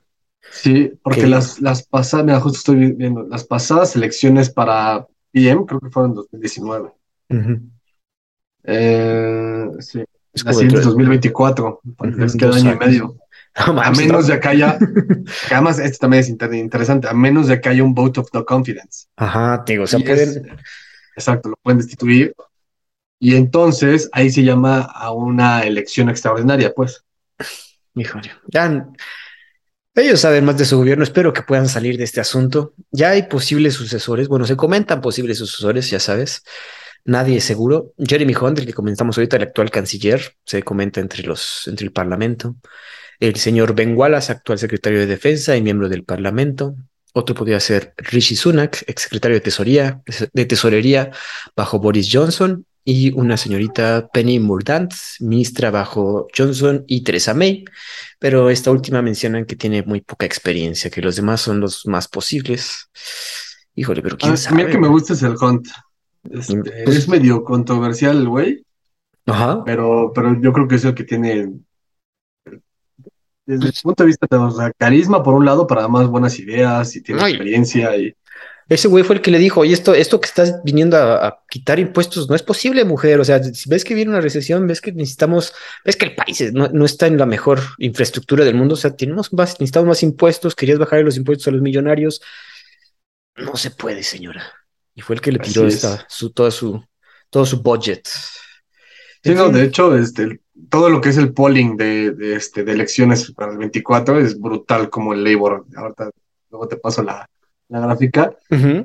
sí, porque ¿Qué? las, las pasadas, mira, justo estoy viendo, las pasadas elecciones para PM creo que fueron en 2019. Ujú. Eh, sí, Es la como siguiente es dentro de- 2024, Ujú, les queda año y medio. No A menos no. de que haya, además esto también es inter- interesante, a menos de que haya un vote of no confidence. Ajá, te digo, o sea, es- exacto, lo pueden destituir. Y entonces ahí se llama a una elección extraordinaria, pues. Híjole, ya ellos saben más de su gobierno. Espero que puedan salir de este asunto. Ya hay posibles sucesores. Bueno, se comentan posibles sucesores, ya sabes. Nadie es seguro. Jeremy Hunt, el que comentamos ahorita, el actual canciller, se comenta entre los, entre el parlamento. El señor Ben Wallace, actual secretario de Defensa y miembro del parlamento. Otro podría ser Rishi Sunak, exsecretario de Tesorería, de Tesorería bajo Boris Johnson. Y una señorita Penny Mordaunt, ministra bajo Johnson y Theresa May pero esta última mencionan que tiene muy poca experiencia, que los demás son los más posibles. Híjole, pero quién Ah, a mí sabe. el que me gusta es el Hunt. Este, Pues- es medio controversial el güey, Ajá. pero, pero yo creo que es el que tiene, desde el punto de vista de o sea, carisma por un lado, para más buenas ideas y tiene Ay. experiencia y Ese güey fue el que le dijo, oye, esto, esto que estás viniendo a, a quitar impuestos no es posible, mujer. O sea, si ves que viene una recesión, ves que necesitamos, ves que el país no, no está en la mejor infraestructura del mundo. O sea, tenemos más, necesitamos más impuestos, querías bajar los impuestos a los millonarios. No se puede, señora. Y fue el que le tiró es. esta, su, todo su, todo su budget. Sí, no, de hecho, este, todo lo que es el polling de, de, este, de elecciones para el 24 es brutal como el Labor. Ahorita luego te paso la, la gráfica.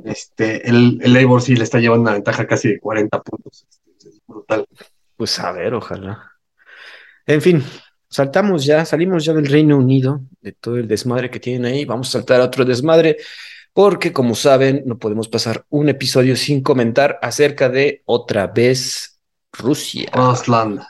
Este, el, el Labor sí le está llevando una ventaja casi de 40 puntos. Este, es brutal. Pues a ver, ojalá. En fin, saltamos ya, salimos ya del Reino Unido, de todo el desmadre que tienen ahí. Vamos a saltar a otro desmadre, porque como saben, no podemos pasar un episodio sin comentar acerca de otra vez Rusia. Rusland.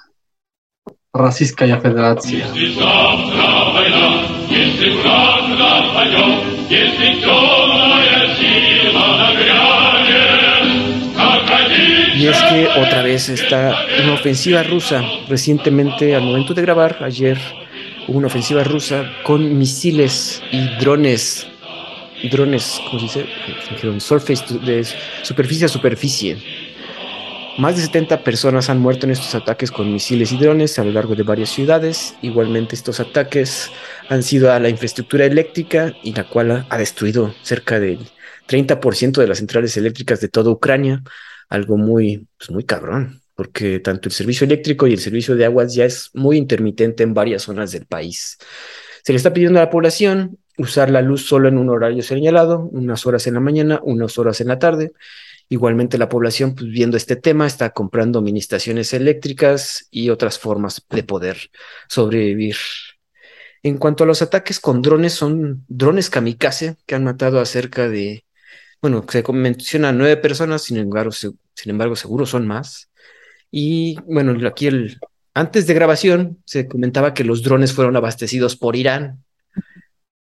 Российская Федерация. Если завтра война, если враг нападет, если темная сила нагрянет, как один Y es que otra vez está una ofensiva rusa. Recientemente, al momento de grabar, ayer, hubo una ofensiva rusa con misiles y drones. Drones, ¿cómo se dice? Dijeron, surface to- de superficie a superficie. Más de 70 personas han muerto en estos ataques con misiles y drones a lo largo de varias ciudades. Igualmente, estos ataques han sido a la infraestructura eléctrica y la cual ha destruido cerca del 30% de las centrales eléctricas de toda Ucrania algo muy, pues muy cabrón, porque tanto el servicio eléctrico y el servicio de aguas ya es muy intermitente en varias zonas del país. Se le está pidiendo a la población usar la luz solo en un horario señalado, unas horas en la mañana, unas horas en la tarde. Igualmente la población, pues viendo este tema, está comprando administraciones eléctricas y otras formas de poder sobrevivir. En cuanto a los ataques con drones, son drones kamikaze que han matado a cerca de bueno, se menciona nueve personas, sin embargo, sin embargo, seguro son más. Y bueno, aquí el, antes de grabación se comentaba que los drones fueron abastecidos por Irán.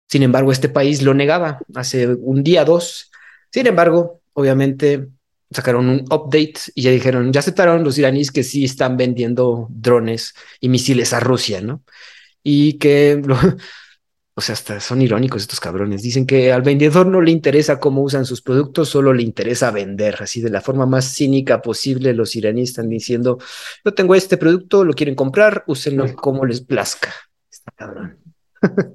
Sin embargo, este país lo negaba hace un día, dos. Sin embargo, obviamente sacaron un update y ya dijeron, ya aceptaron los iraníes que sí están vendiendo drones y misiles a Rusia, ¿no? Y que lo, [laughs] o sea, hasta son irónicos estos cabrones. Dicen que al vendedor no le interesa cómo usan sus productos, solo le interesa vender. Así de la forma más cínica posible, los iraníes están diciendo, yo tengo este producto, lo quieren comprar, úsenlo como les plazca. Está cabrón. [laughs]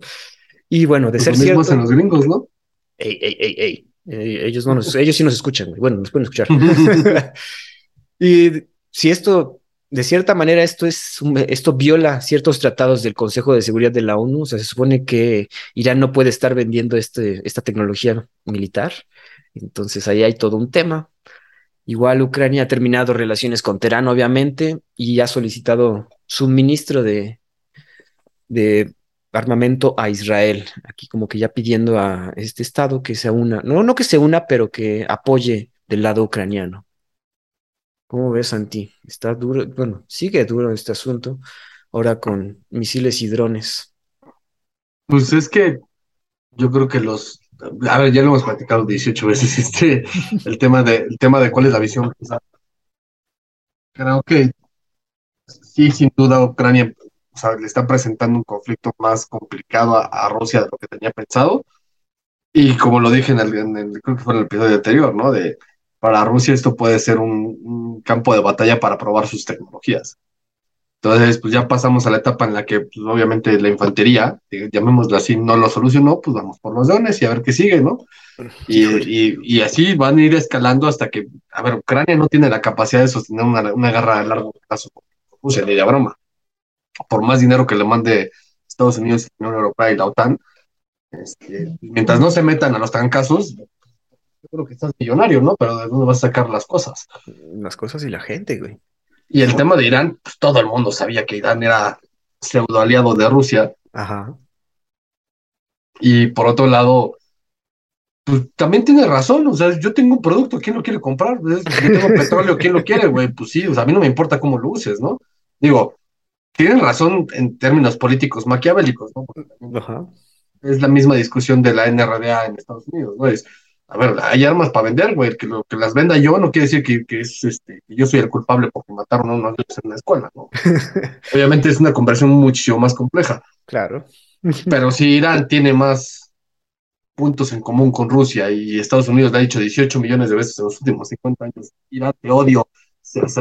y bueno, de Pues ser lo mismo cierto... hacen los gringos, ¿no? Ey, ey, ey, ey. Eh, ellos, no nos, ellos sí nos escuchan, güey. Bueno, nos pueden escuchar. [laughs] [laughs] y si esto, de cierta manera, esto es un- esto viola ciertos tratados del Consejo de Seguridad de la ONU. O sea, se supone que Irán no puede estar vendiendo este, esta tecnología militar. Entonces ahí hay todo un tema. Igual Ucrania ha terminado relaciones con Teherán, obviamente, y ha solicitado suministro de, de armamento a Israel. Aquí como que ya pidiendo a este estado que se una, no, no que se una, pero que apoye del lado ucraniano. ¿Cómo ves, Santi? Está duro, bueno, sigue duro este asunto, ahora con misiles y drones. Pues es que yo creo que los, a ver, ya lo hemos platicado 18 veces, [laughs] este, el tema de, el tema de cuál es la visión. Creo que sí, sin duda, Ucrania o sea, le está presentando un conflicto más complicado a, Rusia de lo que tenía pensado. Y como lo dije en el, en el, creo que fue en el episodio anterior, ¿no? De para Rusia esto puede ser un, campo de batalla para probar sus tecnologías. Entonces, pues ya pasamos a la etapa en la que, pues, obviamente, la infantería, eh, llamémoslo así, no lo solucionó, pues vamos por los drones y a ver qué sigue, ¿no? Y, y, así van a ir escalando hasta que, a ver, Ucrania no tiene la capacidad de sostener una, una guerra a largo plazo con Rusia, ni de broma. Por más dinero que le mande Estados Unidos, la Unión Europea y la OTAN, este, mientras no se metan a los trancazos, yo creo que estás millonario, ¿no? Pero ¿de dónde vas a sacar las cosas? Las cosas y la gente, güey. Y el tema de Irán, pues todo el mundo sabía que Irán era pseudo aliado de Rusia. Ajá. Y por otro lado, pues también tiene razón, o sea, yo tengo un producto, ¿quién lo quiere comprar? Yo tengo petróleo, ¿quién lo quiere, güey? Pues sí, o sea, a mí no me importa cómo lo uses, ¿no? Digo, tienen razón en términos políticos maquiavélicos, ¿no? Ajá. Es la misma discusión de la NRDA en Estados Unidos, ¿no? Es, a ver, hay armas para vender, güey, que lo que las venda yo no quiere decir que, que es este, que yo soy el culpable porque mataron a unos niños en la escuela, ¿no? [laughs] Obviamente es una conversión muchísimo más compleja. Claro. [laughs] Pero si Irán tiene más puntos en común con Rusia y Estados Unidos le ha dicho 18 millones de veces en los últimos 50 años, Irán te odio,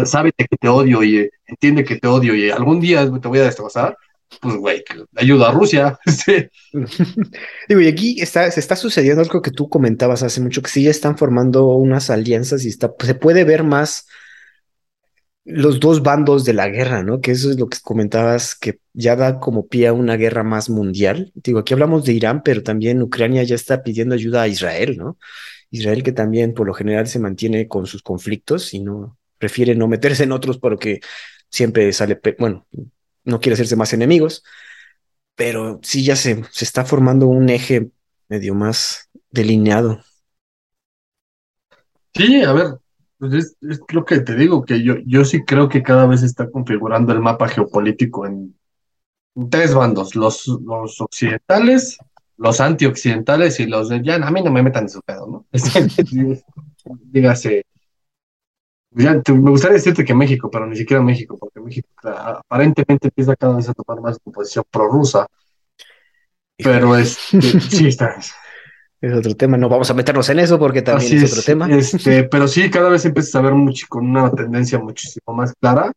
sabe que te odio y eh, entiende que te odio y algún día te voy a destrozar, pues, güey, ayuda a Rusia. [laughs] [laughs] Digo, y aquí está, se está sucediendo algo que tú comentabas hace mucho, que sí ya están formando unas alianzas y está, se puede ver más los dos bandos de la guerra, ¿no? Que eso es lo que comentabas, que ya da como pie a una guerra más mundial. Digo, aquí hablamos de Irán, pero también Ucrania ya está pidiendo ayuda a Israel, ¿no? Israel que también por lo general se mantiene con sus conflictos y no prefiere no meterse en otros porque siempre sale, bueno, no quiere hacerse más enemigos, pero sí ya se, se está formando un eje medio más delineado. Sí, a ver, pues es, lo que te digo, que yo, yo sí creo que cada vez se está configurando el mapa geopolítico en, tres bandos, los, los occidentales, los antioccidentales y los de ya, a mí no me metan en su pedo, ¿no? [laughs] Dígase me gustaría decirte que México, pero ni siquiera México, porque México aparentemente empieza cada vez a tomar más posición prorrusa. Pero es, [laughs] sí está. Es otro tema, no vamos a meternos en eso porque también es, otro tema. Este, [laughs] pero sí, cada vez empieza a ver mucho, con una tendencia muchísimo más clara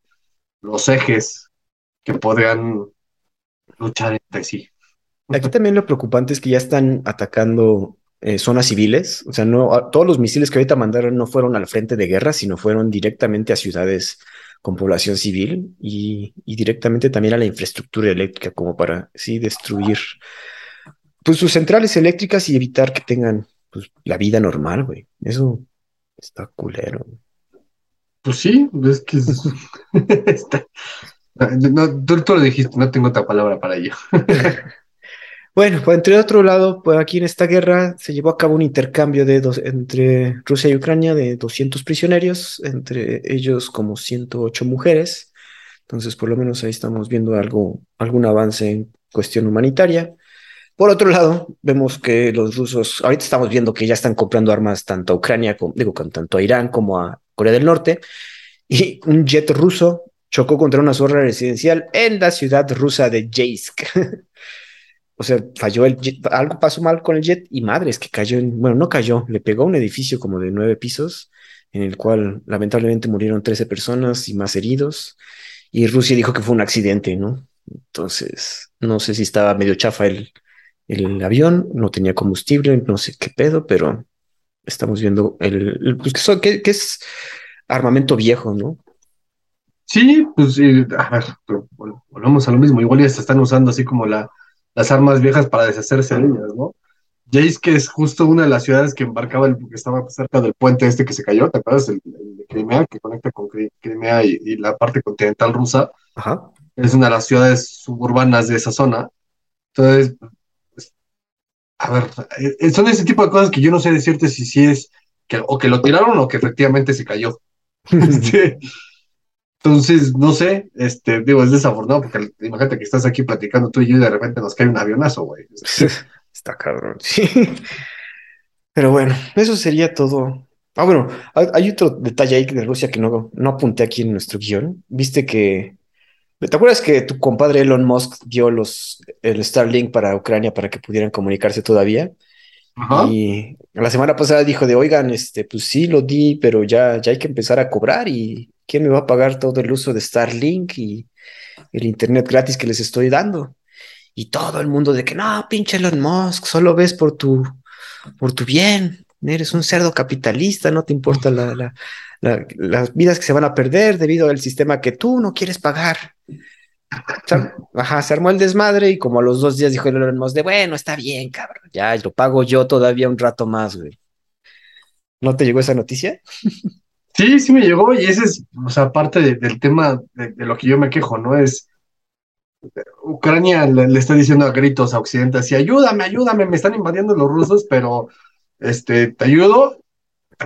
los ejes que podrían luchar entre sí. Aquí también lo preocupante es que ya están atacando eh, zonas civiles. O sea, no, todos los misiles que ahorita mandaron no fueron al frente de guerra, sino fueron directamente a ciudades con población civil y, directamente también a la infraestructura eléctrica, como para sí destruir pues sus centrales eléctricas y evitar que tengan pues, la vida normal, güey. Eso está culero. Pues sí, es que [laughs] no, tú, tú, lo dijiste, no tengo otra palabra para ello. [laughs] Bueno, pues entre otro lado, pues aquí en esta guerra se llevó a cabo un intercambio de dos, entre Rusia y Ucrania de 200 prisioneros, entre ellos como 108 mujeres. Entonces, por lo menos ahí estamos viendo algo, algún avance en cuestión humanitaria. Por otro lado, vemos que los rusos, ahorita estamos viendo que ya están comprando armas tanto a Ucrania, como, digo, tanto a Irán como a Corea del Norte, y un jet ruso chocó contra una zorra residencial en la ciudad rusa de Jeisk. [laughs] O sea, falló el jet, algo pasó mal con el jet y madre, es que cayó en, bueno, no cayó, le pegó a un edificio como de nueve pisos, en el cual lamentablemente murieron 13 personas y más heridos. Y Rusia dijo que fue un accidente, ¿no? Entonces, no sé si estaba medio chafa el, el avión, no tenía combustible, no sé qué pedo, pero estamos viendo el, pues que, es armamento viejo, ¿no? Sí, pues a ver, volvemos a lo mismo. Igual ya se están usando así como la, las armas viejas para deshacerse de ellas, ¿no? Jace, que es justo una de las ciudades que embarcaba, el, que estaba cerca del puente este que se cayó, ¿te acuerdas? El, Crimea, que conecta con Cri- Crimea y, y la parte continental rusa. Ajá. Es una de las ciudades suburbanas de esa zona. Entonces, pues, a ver, eh, son ese tipo de cosas que yo no sé decirte si sí es que, o que lo tiraron o que efectivamente se cayó. [laughs] Este, entonces, no sé, este, digo, es desafortunado porque imagínate que estás aquí platicando tú y yo y de repente nos cae un avionazo, güey. [laughs] Está cabrón, [laughs] sí. Pero bueno, eso sería todo. Ah, bueno, hay, otro detalle ahí de Rusia que no, no apunté aquí en nuestro guion. Viste que. ¿Te acuerdas que tu compadre Elon Musk dio los, el Starlink para Ucrania para que pudieran comunicarse todavía? Ajá. Y la semana pasada dijo de, oigan, este, pues sí lo di, pero ya, ya hay que empezar a cobrar y ¿quién me va a pagar todo el uso de Starlink y el internet gratis que les estoy dando? Y todo el mundo de que no, pinche Elon Musk, solo ves por tu, por tu bien, eres un cerdo capitalista, no te importa la, la- la- las vidas que se van a perder debido al sistema que tú no quieres pagar. Ajá, se armó el desmadre y como a los dos días dijo Elon Musk de, bueno, está bien, cabrón, ya lo pago yo todavía un rato más, güey. ¿No te llegó esa noticia? [laughs] Sí, sí me llegó y ese es, o sea, parte de- del tema de, de lo que yo me quejo, ¿no? Es Ucrania le, le está diciendo a gritos a Occidente así, ayúdame, ayúdame, me están invadiendo los rusos, pero este, te ayudo.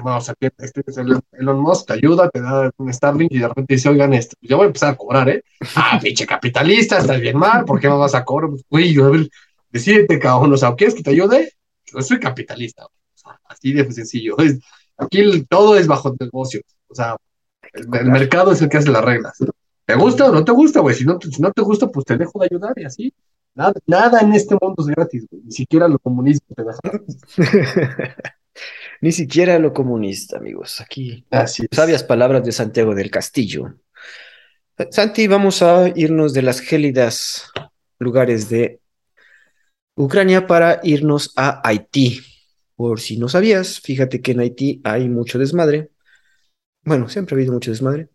Bueno, o sea, que este es el- Elon Musk, te ayuda, te da un Starlink y de repente dice, oigan, este, yo voy a empezar a cobrar, ¿eh? Ah, [laughs] pinche capitalista, estás bien mal, ¿por qué me vas a cobrar? Pues, Güey, a ver, decídete, cabrón, o sea, ¿quieres que te ayude? Yo soy capitalista, o sea, así de sencillo. Es- aquí todo es bajo negocio, o sea, el, el mercado es el que hace las reglas. ¿Te gusta o no te gusta, güey? Si no, te- si no te gusta, pues te dejo de ayudar y así. Nada, nada en este mundo es gratis, güey. Ni siquiera lo te deja. [laughs] Ni siquiera lo comunista, amigos. Aquí Así es. sabias palabras de Santiago del Castillo. Santi, vamos a irnos de las gélidas lugares de Ucrania para irnos a Haití. Por si no sabías, fíjate que en Haití hay mucho desmadre. Bueno, siempre ha habido mucho desmadre.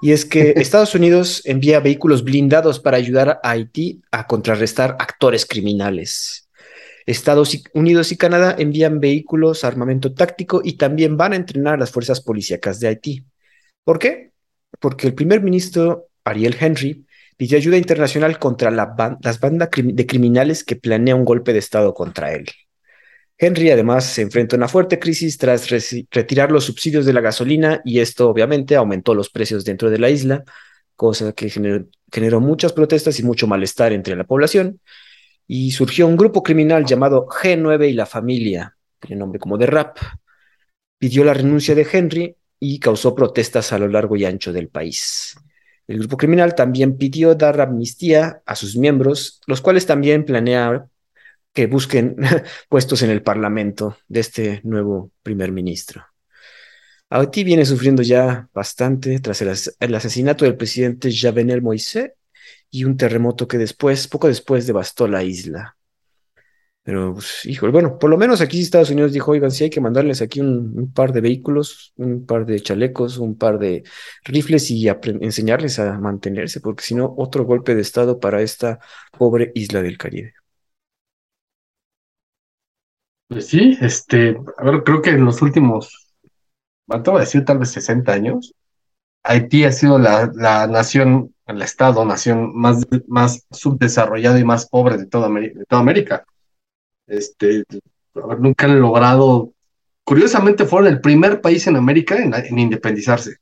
Y es que [laughs] Estados Unidos envía vehículos blindados para ayudar a Haití a contrarrestar actores criminales. Estados Unidos y Canadá envían vehículos, armamento táctico y también van a entrenar a las fuerzas policíacas de Haití. ¿Por qué? Porque el primer ministro Ariel Henry pidió ayuda internacional contra la ban- las bandas crim- de criminales que planea un golpe de Estado contra él. Henry además se enfrenta a una fuerte crisis tras retirar los subsidios de la gasolina y esto obviamente aumentó los precios dentro de la isla, cosa que generó, generó muchas protestas y mucho malestar entre la población. Y surgió un grupo criminal llamado G9 y la familia, tiene nombre como de rap, pidió la renuncia de Henry y causó protestas a lo largo y ancho del país. El grupo criminal también pidió dar amnistía a sus miembros, los cuales también planea que busquen [laughs] puestos en el parlamento de este nuevo primer ministro. Haití viene sufriendo ya bastante tras el, as- el asesinato del presidente Javenel Moïse y un terremoto que después, poco después, devastó la isla. Pero, pues, híjole, bueno, por lo menos aquí Estados Unidos dijo, oigan, sí hay que mandarles aquí un, un par de vehículos, un par de chalecos, un par de rifles y enseñarles a mantenerse, porque si no, otro golpe de estado para esta pobre isla del Caribe. Pues sí, este, a ver, creo que en los últimos, me atrevo a decir tal vez 60 años, Haití ha sido la, la nación, el estado, nación más, más subdesarrollada y más pobre de toda, de toda América. Este, a ver, nunca han logrado, curiosamente fueron el primer país en América en, en independizarse.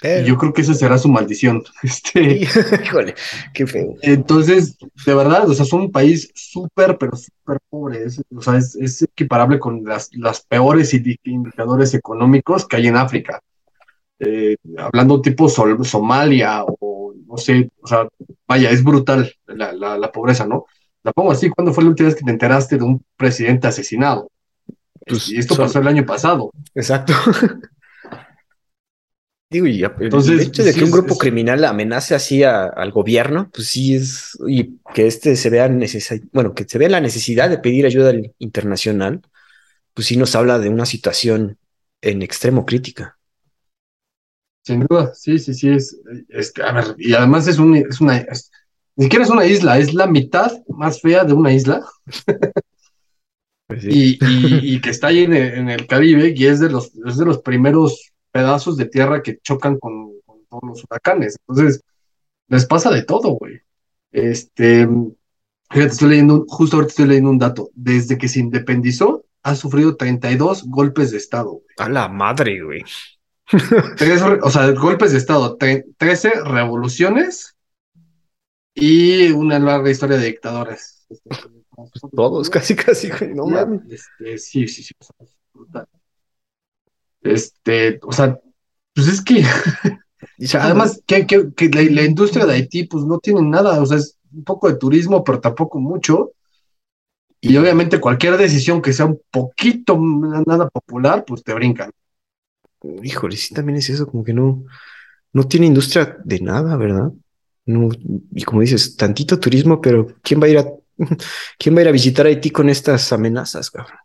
Pero- yo creo que eso será su maldición. [laughs] Este, [laughs] Híjole, qué feo. Entonces, de verdad, o sea, es un país súper, pero súper pobre. Es, o sea, es, es equiparable con las, las peores indi- indicadores económicos que hay en África. Eh, hablando tipo Sol- Somalia o no sé, o sea, vaya, es brutal la, la, la pobreza, ¿no? La pongo así, ¿cuándo fue la última vez que te enteraste de un presidente asesinado? Pues, y esto son- pasó el año pasado. Exacto. [laughs] Digo, y a- el Entonces, hecho de sí que un grupo es- criminal amenace así a- al gobierno, pues sí es, y que este se vea necesa- bueno, que se vea la necesidad de pedir ayuda al- internacional, pues sí nos habla de una situación en extremo crítica. Sin duda, sí, sí, sí, es, a ver, y además es, un, es una, es- ni siquiera es una isla, es la mitad más fea de una isla Pues [laughs] sí. y, y- y que está ahí en el, en el Caribe y es de los, es de los primeros pedazos de tierra que chocan con, con todos los huracanes. Entonces, les pasa de todo, güey. Este, fíjate, estoy leyendo, justo ahorita estoy leyendo un dato. Desde que se independizó, ha sufrido 32 golpes de Estado, güey. A la madre, güey. [laughs] Tres o sea, golpes de Estado, tre- 13 revoluciones y una larga historia de dictadores. Todos, casi, casi, güey. No mames. este, sí, sí, sí. brutal. Este, o sea, pues es que, [laughs] Y o sea, además, que, que- que la, la industria de Haití, pues no tiene nada, o sea, es un poco de turismo, pero tampoco mucho. Y obviamente cualquier decisión que sea un poquito nada popular, pues te brincan. Híjole, sí, también es eso, como que no, no tiene industria de nada, ¿verdad? No, y como dices, tantito turismo, pero ¿quién va a ir a, [laughs] quién va a ir a visitar Haití con estas amenazas, cabrón?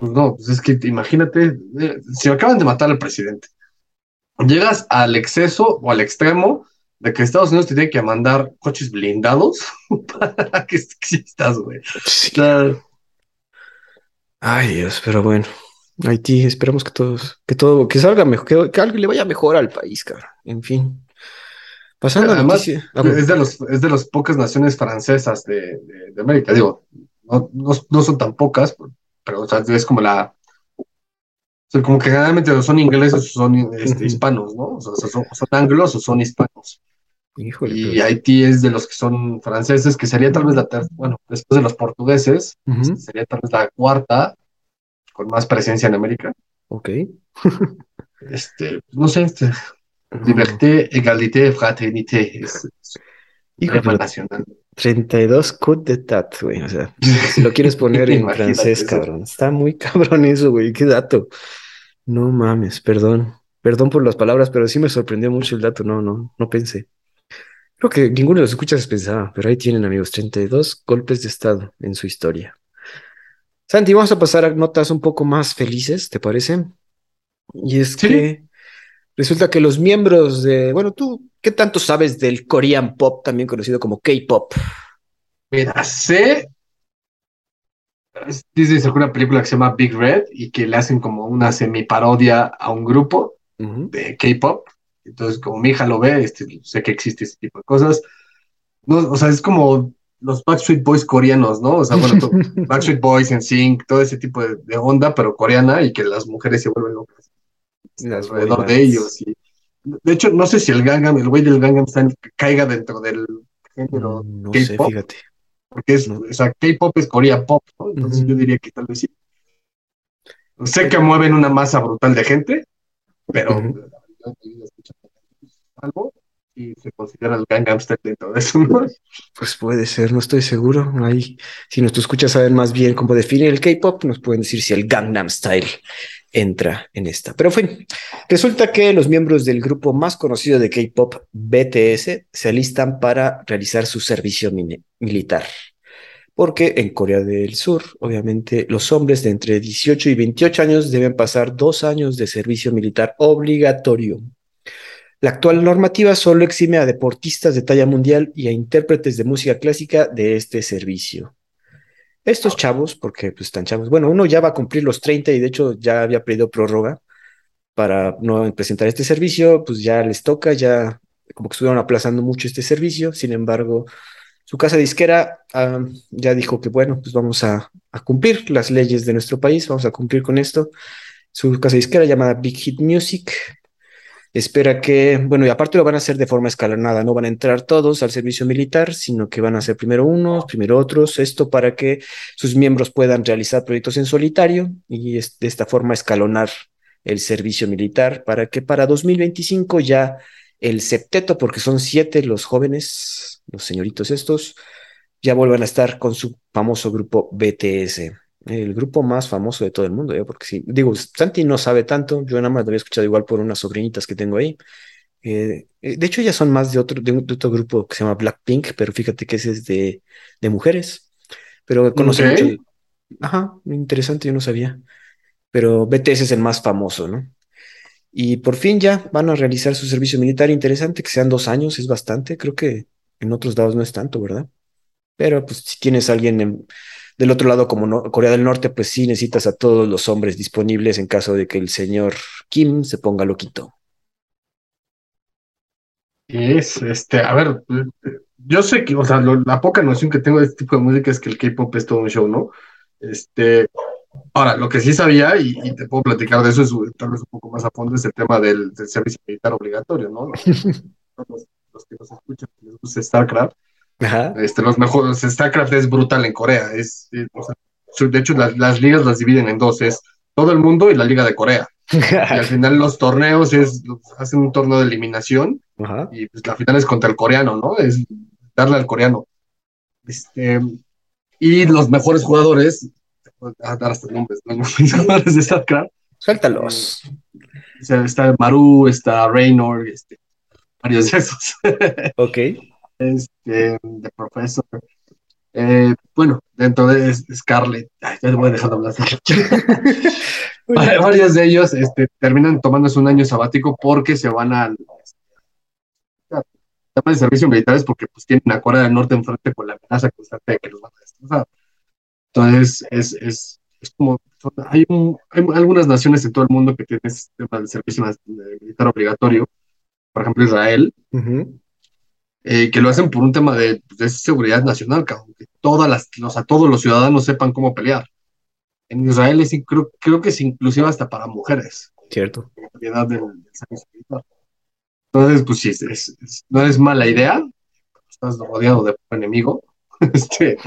Pues no, pues es que imagínate, eh, si acaban de matar al presidente, llegas al exceso o al extremo de que Estados Unidos te tiene que mandar coches blindados [laughs] para que existas, güey. Sí. sea, Ay, Dios, pero bueno, Haití, esperamos que todos, que todo, que salga mejor, que, que algo le vaya mejor al país, cabrón. En fin. Pasando a Además, noticia. Ah, es de los, es de las pocas naciones francesas de, de- de América, digo, no, no, no son tan pocas, pero o sea, es como la, o sea, como que generalmente son ingleses o son este, hispanos, ¿no? O sea, son, son anglos o son hispanos. Híjole, Y pero- Haití es de los que son franceses, que sería tal vez la tercera, bueno, después de los portugueses, este, sería tal vez la cuarta con más presencia en América. ok. [laughs] Este, no sé, este, liberté, égalité, fraternité, es, es pero nacional. 32 coup d'etat, güey. O sea, si lo quieres poner en [laughs] francés, cabrón. Está muy cabrón eso, güey. Qué dato. No mames, perdón. Perdón por las palabras, pero sí me sorprendió mucho el dato. No, no, no pensé. Creo que ninguno de los escuchas pensaba, pero ahí tienen, amigos, 32 golpes de estado en su historia. Santi, vamos a pasar a notas un poco más felices, ¿te parece? Y es Sí. que resulta que los miembros de, bueno, tú, ¿qué tanto sabes del Korean Pop, también conocido como K-Pop? Mira, sé. Disney sacó una película que se llama Big Red y que le hacen como una semi-parodia a un grupo de K-pop. Entonces, como mi hija lo ve, este, sé que existe ese tipo de cosas. No, o sea, es como los Backstreet Boys coreanos, ¿no? O sea, bueno, [laughs] Backstreet Boys, NSYNC, todo ese tipo de, de onda, pero coreana y que las mujeres se vuelven locas alrededor boy de ellos. Y, de hecho, no sé si el Gangnam, el güey del Gangnam Style caiga dentro del género Mm, No sé, K-pop, fíjate. porque es, No. o sea, K-pop es Corea Pop, ¿no? Entonces yo diría que tal vez sí. Sé que mueven una masa brutal de gente, pero Ujú. la verdad, yo escucho algo y se considera el Gangnam Style dentro de eso, ¿no? Pues puede ser, no estoy seguro. Ahí, si nuestros escuchas saben más bien cómo definir el K-pop, nos pueden decir si el Gangnam Style entra en esta. Pero fin, resulta que los miembros del grupo más conocido de K-pop, BTS, se alistan para realizar su servicio militar. Porque en Corea del Sur, obviamente, los hombres de entre 18 y 28 años deben pasar dos años de servicio militar obligatorio. La actual normativa solo exime a deportistas de talla mundial y a intérpretes de música clásica de este servicio. Estos chavos, porque pues están chavos, bueno, uno ya va a cumplir los 30 y de hecho ya había pedido prórroga para no presentar este servicio, pues ya les toca, ya como que estuvieron aplazando mucho este servicio, sin embargo, su casa disquera ah, ya dijo que bueno, pues vamos a, a cumplir las leyes de nuestro país, vamos a cumplir con esto. Su casa disquera llamada Big Hit Music espera que, bueno, y aparte lo van a hacer de forma escalonada, no van a entrar todos al servicio militar, sino que van a hacer primero unos, primero otros, esto para que sus miembros puedan realizar proyectos en solitario y de esta forma escalonar el servicio militar para que para 2025 ya el septeto, porque son siete los jóvenes, los señoritos estos, ya vuelvan a estar con su famoso grupo BTS. El grupo más famoso de todo el mundo, ¿eh? porque sí, digo, Santi no sabe tanto, yo nada más lo había escuchado igual por unas sobrinitas que tengo ahí. Eh, eh, de hecho, ya son más de otro, de, otro grupo que se llama Blackpink, pero fíjate que ese es de, de mujeres. Pero conoce Ok. mucho. Ajá, interesante, yo no sabía. Pero BTS es el más famoso, ¿no? Y por fin ya van a realizar su servicio militar interesante, que sean dos años, es bastante. Creo que en otros lados no es tanto, ¿verdad? Pero pues si tienes a alguien en- Del otro lado, como no- Corea del Norte, pues sí necesitas a todos los hombres disponibles en caso de que el señor Kim se ponga loquito. Es, este, a ver, yo sé que, o sea, lo- la poca noción que tengo de este tipo de música es que el K-pop es todo un show, ¿no? Este, ahora, lo que sí sabía, y, y te puedo platicar de eso, es tal vez un poco más a fondo, es el tema del, del servicio militar obligatorio, ¿no? Los, [laughs] los que nos escuchan, que les gusta StarCraft, Ajá. este, los mejores, StarCraft es brutal en Corea, es, es, o sea, su- de hecho, las, las ligas las dividen en dos, es todo el mundo y la Liga de Corea. Y al [laughs] final los torneos es, hacen un torneo de eliminación Ajá. y pues la final es contra el coreano, ¿no? Es darle al coreano. Este, y los mejores jugadores, puedo dar hasta nombres, ¿no? [laughs] los mejores jugadores de StarCraft, Suéltalos. sea, está Maru, está Raynor, este, varios de esos, [laughs] Ok. Este, The Professor. Eh, bueno, dentro de Scarlett, ay, ya te voy a dejar de hablar. [laughs] Va- Varios de ellos este, terminan tomándose un año sabático porque se van al tema de servicio militar es porque pues tienen a Corea del Norte enfrente con la amenaza constante de que los van a destrozar. Entonces, es, es, es como, hay, un- hay algunas naciones en todo el mundo que tienen este tema del servicio de militar obligatorio, por ejemplo Israel, Ujú. Eh, que lo hacen por un tema de, pues, de seguridad nacional, cabrón, que todas las, o sea, todos los ciudadanos sepan cómo pelear. En Israel es, creo, creo que es inclusive hasta para mujeres Cierto. propiedad del, del. Entonces, pues sí, es- es- no es mala idea, estás rodeado de enemigo, [laughs] este,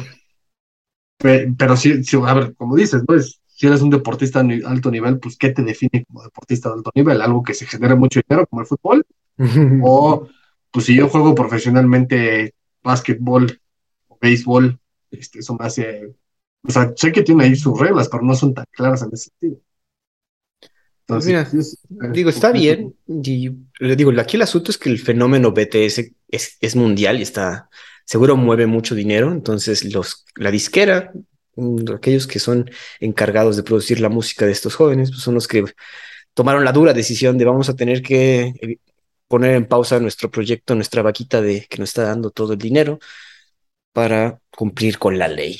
pe- pero sí, sí, a ver, como dices, ¿no? Es- si eres un deportista de alto nivel, pues ¿qué te define como deportista de alto nivel? ¿Algo que se genere mucho dinero como el fútbol? [laughs] O, pues si yo juego profesionalmente básquetbol o béisbol, este, eso me hace, o sea, sé que tiene ahí sus reglas, pero no son tan claras en ese sentido. Pues mira, es- Digo, está bien. Y le digo, aquí el asunto es que el fenómeno BTS es, es mundial y está, seguro mueve mucho dinero. Entonces, los, la disquera, mm, aquellos que son encargados de producir la música de estos jóvenes, pues son los que tomaron la dura decisión de vamos a tener que eh, poner en pausa nuestro proyecto, nuestra vaquita de que nos está dando todo el dinero para cumplir con la ley.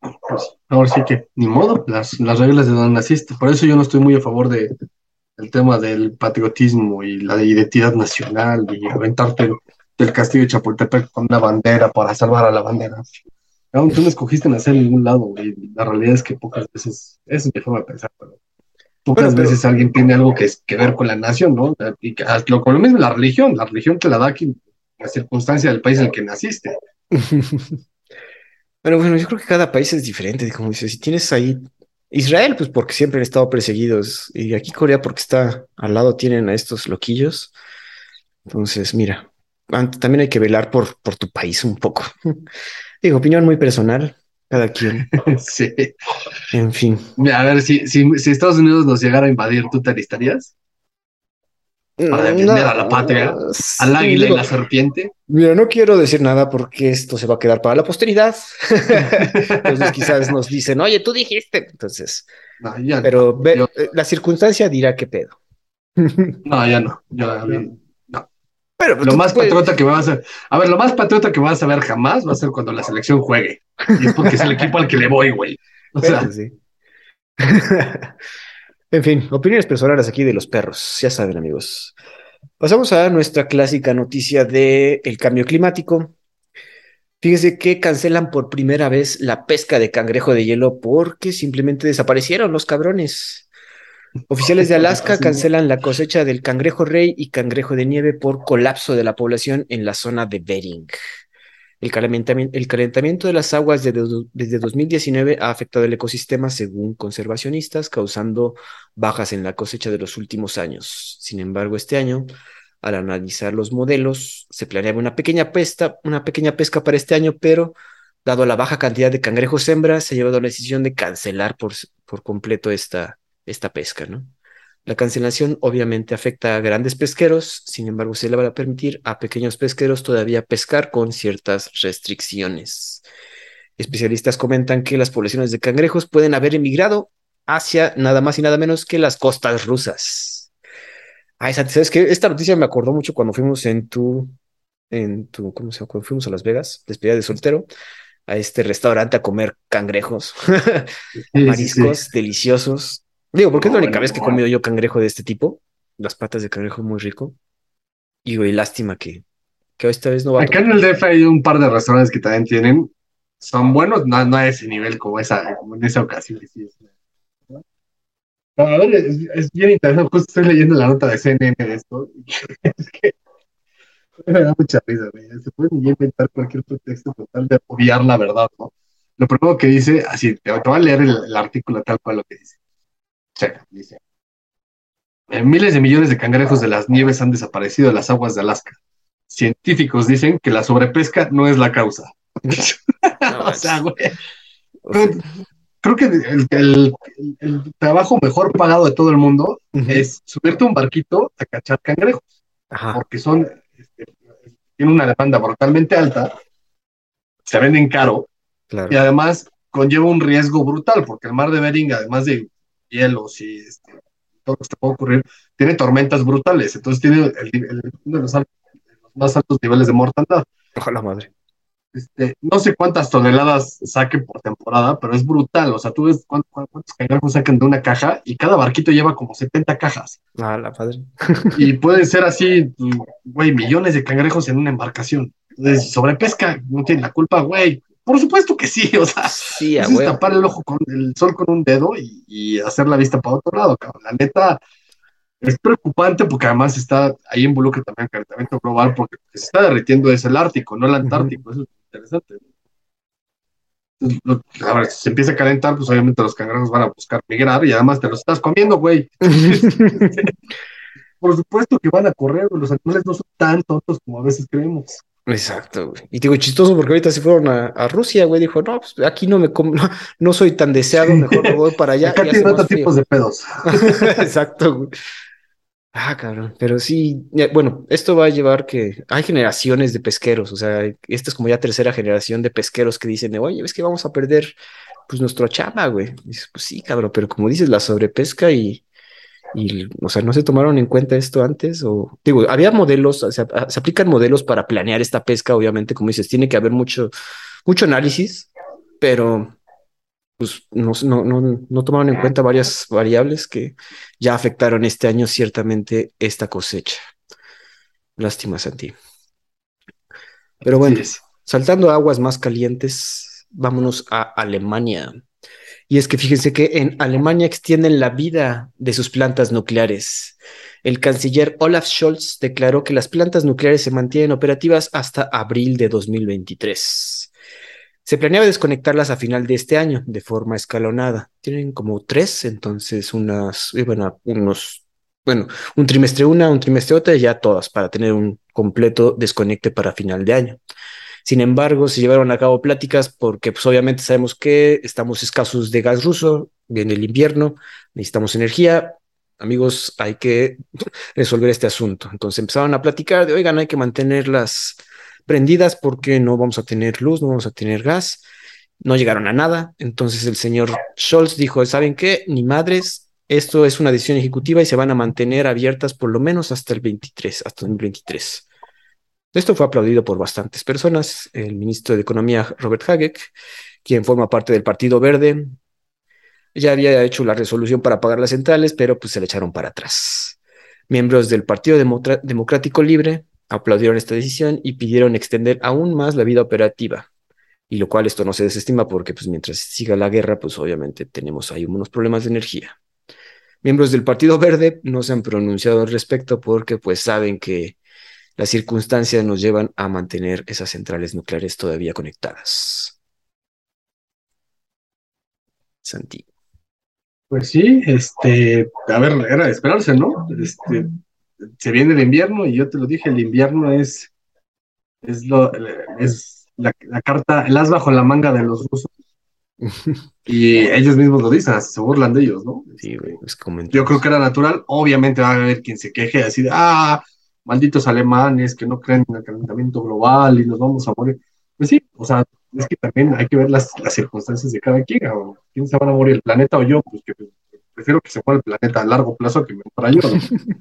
Pues, ahora sí que, ni modo, las, las reglas de donde naciste. Por eso yo no estoy muy a favor de, del tema del patriotismo y la identidad nacional y aventarte del castillo de Chapultepec con una bandera para salvar a la bandera. Aún tú no escogiste nacer en ningún lado, y la realidad es que pocas veces, esa es mi forma de pensar, pero pocas Bueno, pero- veces alguien tiene algo que, que ver con la nación, ¿no? Y que, lo, con lo mismo la religión, la religión te la da aquí, la circunstancia del país en el que naciste. [laughs] Pero bueno, yo creo que cada país es diferente, como dices, si tienes ahí Israel, pues porque siempre han estado perseguidos, y aquí Corea porque está al lado tienen a estos loquillos. Entonces, mira, también hay que velar por, por tu país un poco. [laughs] Digo, opinión muy personal, cada quien, [laughs] sí. en fin. Mira, a ver, si, si, si Estados Unidos nos llegara a invadir, ¿tú te alistarías? Para defender a la patria, sí, ¿Al águila y la serpiente? Mira, no quiero decir nada porque esto se va a quedar para la posteridad. [laughs] Entonces quizás nos dicen, oye, tú dijiste. Entonces, No, ya no. pero ve- Yo- eh, la circunstancia dirá qué pedo. No, ya no. Yo, a mí- no. Pero Lo tú más puedes- patriota que vas a A ver, lo más patriota que vas a ver jamás va a ser cuando la selección juegue. Y es porque es el equipo al que le voy, güey. O sea, Bueno, sí. [laughs] En fin, opiniones personales aquí de los perros, ya saben, amigos. Pasamos a nuestra clásica noticia de el cambio climático. Fíjese que cancelan por primera vez la pesca de cangrejo de hielo porque simplemente desaparecieron los cabrones. Oficiales de Alaska cancelan la cosecha del cangrejo rey y cangrejo de nieve por colapso de la población en la zona de Bering. El calentamiento, el calentamiento de las aguas desde, desde 2019 ha afectado el ecosistema según conservacionistas, causando bajas en la cosecha de los últimos años. Sin embargo, este año, al analizar los modelos, se planeaba una pequeña pesca, una pequeña pesca para este año, pero dado la baja cantidad de cangrejos hembras, se ha llevado la decisión de cancelar por, por completo esta, esta pesca, ¿no? La cancelación obviamente afecta a grandes pesqueros, sin embargo, se le va a permitir a pequeños pesqueros todavía pescar con ciertas restricciones. Especialistas comentan que las poblaciones de cangrejos pueden haber emigrado hacia nada más y nada menos que las costas rusas. Ay, ¿sabes qué? Esta noticia me acordó mucho cuando fuimos en tu, en tu, ¿cómo se llama? Cuando fuimos a Las Vegas, despedida de soltero. a este restaurante a comer cangrejos, [laughs] sí, mariscos sí. deliciosos. Digo, porque es la única bueno, vez que he comido yo cangrejo de este tipo. Las patas de cangrejo muy rico. Y güey, lástima que, que esta vez no va a Acá en el DF hay un par de restaurantes que también tienen, son buenos, no, no a ese nivel como, esa, como en esa ocasión. sí es. No, a ver, es, es bien interesante, justo estoy leyendo la nota de CNN de esto, [laughs] es que me da mucha risa, güey. Se pueden inventar cualquier pretexto total de obviar la verdad, ¿no? Lo primero que dice, así, te, te voy a leer el, el artículo tal cual lo que dice. Checa, dice. "Eh, Miles de millones de cangrejos de las nieves han desaparecido de las aguas de Alaska. Científicos dicen que la sobrepesca no es la causa. No, [laughs] [laughs] o sea, güey, o sea, creo que el, el- el trabajo mejor pagado de todo el mundo es subirte a un barquito a cachar cangrejos, Ajá, porque son, este, tienen una demanda brutalmente alta, se venden caro claro. y además conlleva un riesgo brutal, porque el mar de Bering, además de hielos y este, todo lo que te puede ocurrir, tiene tormentas brutales, entonces tiene el- el- uno de los, más altos niveles de mortandad. Ojalá madre. Este, no sé cuántas toneladas saquen por temporada, pero es brutal. O sea, tú ves cuántos, cuántos cangrejos sacan de una caja y cada barquito lleva como 70 cajas. Ah, la padre. [laughs] Y pueden ser así, güey, millones de cangrejos en una embarcación. Entonces, sobrepesca, no tiene la culpa, güey. Por supuesto que sí, [laughs] o sea, Sí, es tapar el ojo con el sol con un dedo y, y hacer la vista para otro lado, cabrón. La neta es preocupante porque además está ahí involucra también el calentamiento global porque se está derritiendo es el Ártico, no el Antártico. Eso es interesante. Entonces, a ver, si se empieza a calentar, pues obviamente los cangrejos van a buscar migrar y además te los estás comiendo, güey. [laughs] Por supuesto que van a correr, los animales no son tan tontos como a veces creemos. Exacto, güey. Y digo, chistoso porque ahorita se fueron a, a Rusia, güey. Dijo, no, pues aquí no me com- [laughs] no, no soy tan deseado, mejor me voy para allá. [laughs] Acá otros frío". tipos de pedos. [laughs] Exacto, güey. Ah, cabrón. Pero sí, bueno, esto va a llevar que hay generaciones de pesqueros. O sea, esta es como ya tercera generación de pesqueros que dicen, oye, ves que vamos a perder pues nuestro chama, güey. Dices, pues sí, cabrón, pero como dices, la sobrepesca y, y, o sea, no se tomaron en cuenta esto antes. O digo, había modelos, se aplican modelos para planear esta pesca, obviamente, como dices, tiene que haber mucho, mucho análisis, pero pues no, no, no, no tomaron en cuenta varias variables que ya afectaron este año ciertamente esta cosecha. Lástima, Santi. Pero bueno, saltando a aguas más calientes, vámonos a Alemania. Y es que fíjense que en Alemania extienden la vida de sus plantas nucleares. El canciller Olaf Scholz declaró que las plantas nucleares se mantienen operativas hasta abril de 2023. Se planeaba desconectarlas a final de este año de forma escalonada. Tienen como tres, entonces unas, bueno, unos, bueno, un trimestre una, un trimestre otra, y ya todas para tener un completo desconecte para final de año. Sin embargo, se llevaron a cabo pláticas porque pues obviamente sabemos que estamos escasos de gas ruso, viene el invierno, necesitamos energía. Amigos, hay que [laughs] resolver este asunto. Entonces empezaron a platicar de, oigan, hay que mantenerlas prendidas porque no vamos a tener luz, no vamos a tener gas. No llegaron a nada. Entonces el señor Scholz dijo, ¿saben qué? Ni madres, esto es una decisión ejecutiva y se van a mantener abiertas por lo menos hasta el 23, hasta el 2023. Esto fue aplaudido por bastantes personas. El ministro de Economía, Robert Habeck, quien forma parte del Partido Verde, ya había hecho la resolución para pagar las centrales, pero pues se le echaron para atrás. Miembros del Partido Democrático Libre aplaudieron esta decisión y pidieron extender aún más la vida operativa. Y lo cual esto no se desestima porque pues mientras siga la guerra, pues obviamente tenemos ahí unos problemas de energía. Miembros del Partido Verde no se han pronunciado al respecto porque pues saben que las circunstancias nos llevan a mantener esas centrales nucleares todavía conectadas. Santi. Pues sí, este, a ver, era de esperarse, ¿no? Este, se viene el invierno y yo te lo dije, el invierno es, es lo, es la, la carta, el as bajo la manga de los rusos. [laughs] Y ellos mismos lo dicen, se burlan de ellos, ¿no? Sí, güey, es Yo creo que era natural. Obviamente va a haber quien se queje así de, ah, malditos alemanes que no creen en el calentamiento global y nos vamos a morir. Pues sí, o sea, es que también hay que ver las, las circunstancias de cada quien. o ¿Quién se van a morir, el planeta o yo? Pues que prefiero que se muera el planeta a largo plazo que me muera yo. ¿no? [laughs]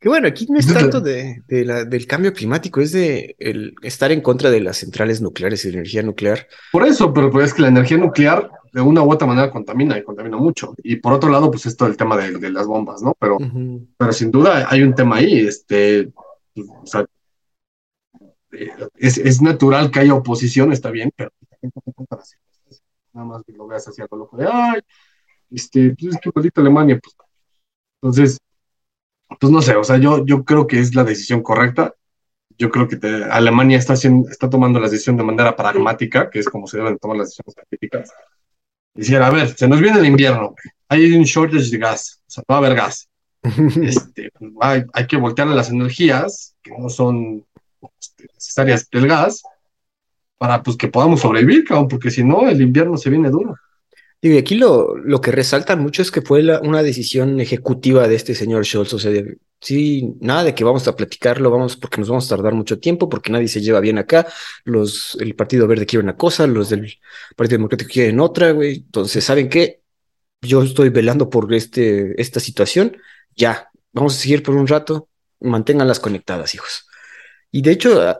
Que bueno, aquí no es tanto de, de la, del cambio climático, es de el estar en contra de las centrales nucleares y de la energía nuclear. Por eso, pero pues es que la energía nuclear de una u otra manera contamina y contamina mucho. Y por otro lado, pues esto el tema de, de las bombas, ¿no? Pero, Ujú. pero sin duda hay un tema ahí, este, o sea, eh, es, es natural que haya oposición, está bien, pero nada más que lo veas así algo loco de, ay, este, pues es que maldita Alemania, pues, entonces, pues no sé, o sea, yo, yo creo que es la decisión correcta. Yo creo que te- Alemania está, haciendo, está tomando la decisión de manera pragmática, que es como se deben tomar las decisiones políticas. Diciera, a ver, se nos viene el invierno, hay un shortage de gas, o sea, no va a haber gas. [laughs] Este, hay, hay que voltear a las energías que no son este, necesarias del gas para pues, que podamos sobrevivir, cabrón, porque si no, el invierno se viene duro. Digo, y aquí lo, lo que resaltan mucho es que fue la- una decisión ejecutiva de este señor Scholz. O sea, de- sí, nada de que vamos a platicarlo, vamos, porque nos vamos a tardar mucho tiempo, porque nadie se lleva bien acá. Los, el Partido Verde quiere una cosa, los del Partido Democrático quieren otra, güey. Entonces, ¿saben qué? Yo estoy velando por este, esta situación. Ya, vamos a seguir por un rato. Manténganlas conectadas, hijos. Y de hecho, a-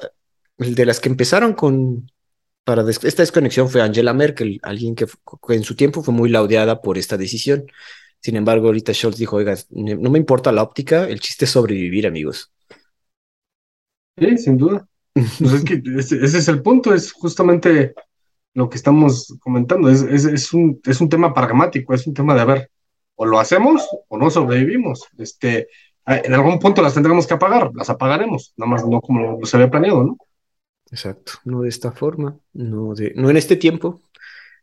el de las que empezaron con para esta desconexión fue Angela Merkel, alguien que, que en su tiempo fue muy laudeada por esta decisión. Sin embargo, ahorita Scholz dijo, oiga, no me importa la óptica, el chiste es sobrevivir, amigos. Sí, sin duda. Pues es que [laughs] ese, ese es el punto, es justamente lo que estamos comentando, es, es, es un, es un tema pragmático, es un tema de, a ver, o lo hacemos o no sobrevivimos. Este, en algún punto las tendremos que apagar, las apagaremos, nada más no como se había planeado, ¿no? Exacto, no de esta forma, no, de, no en este tiempo.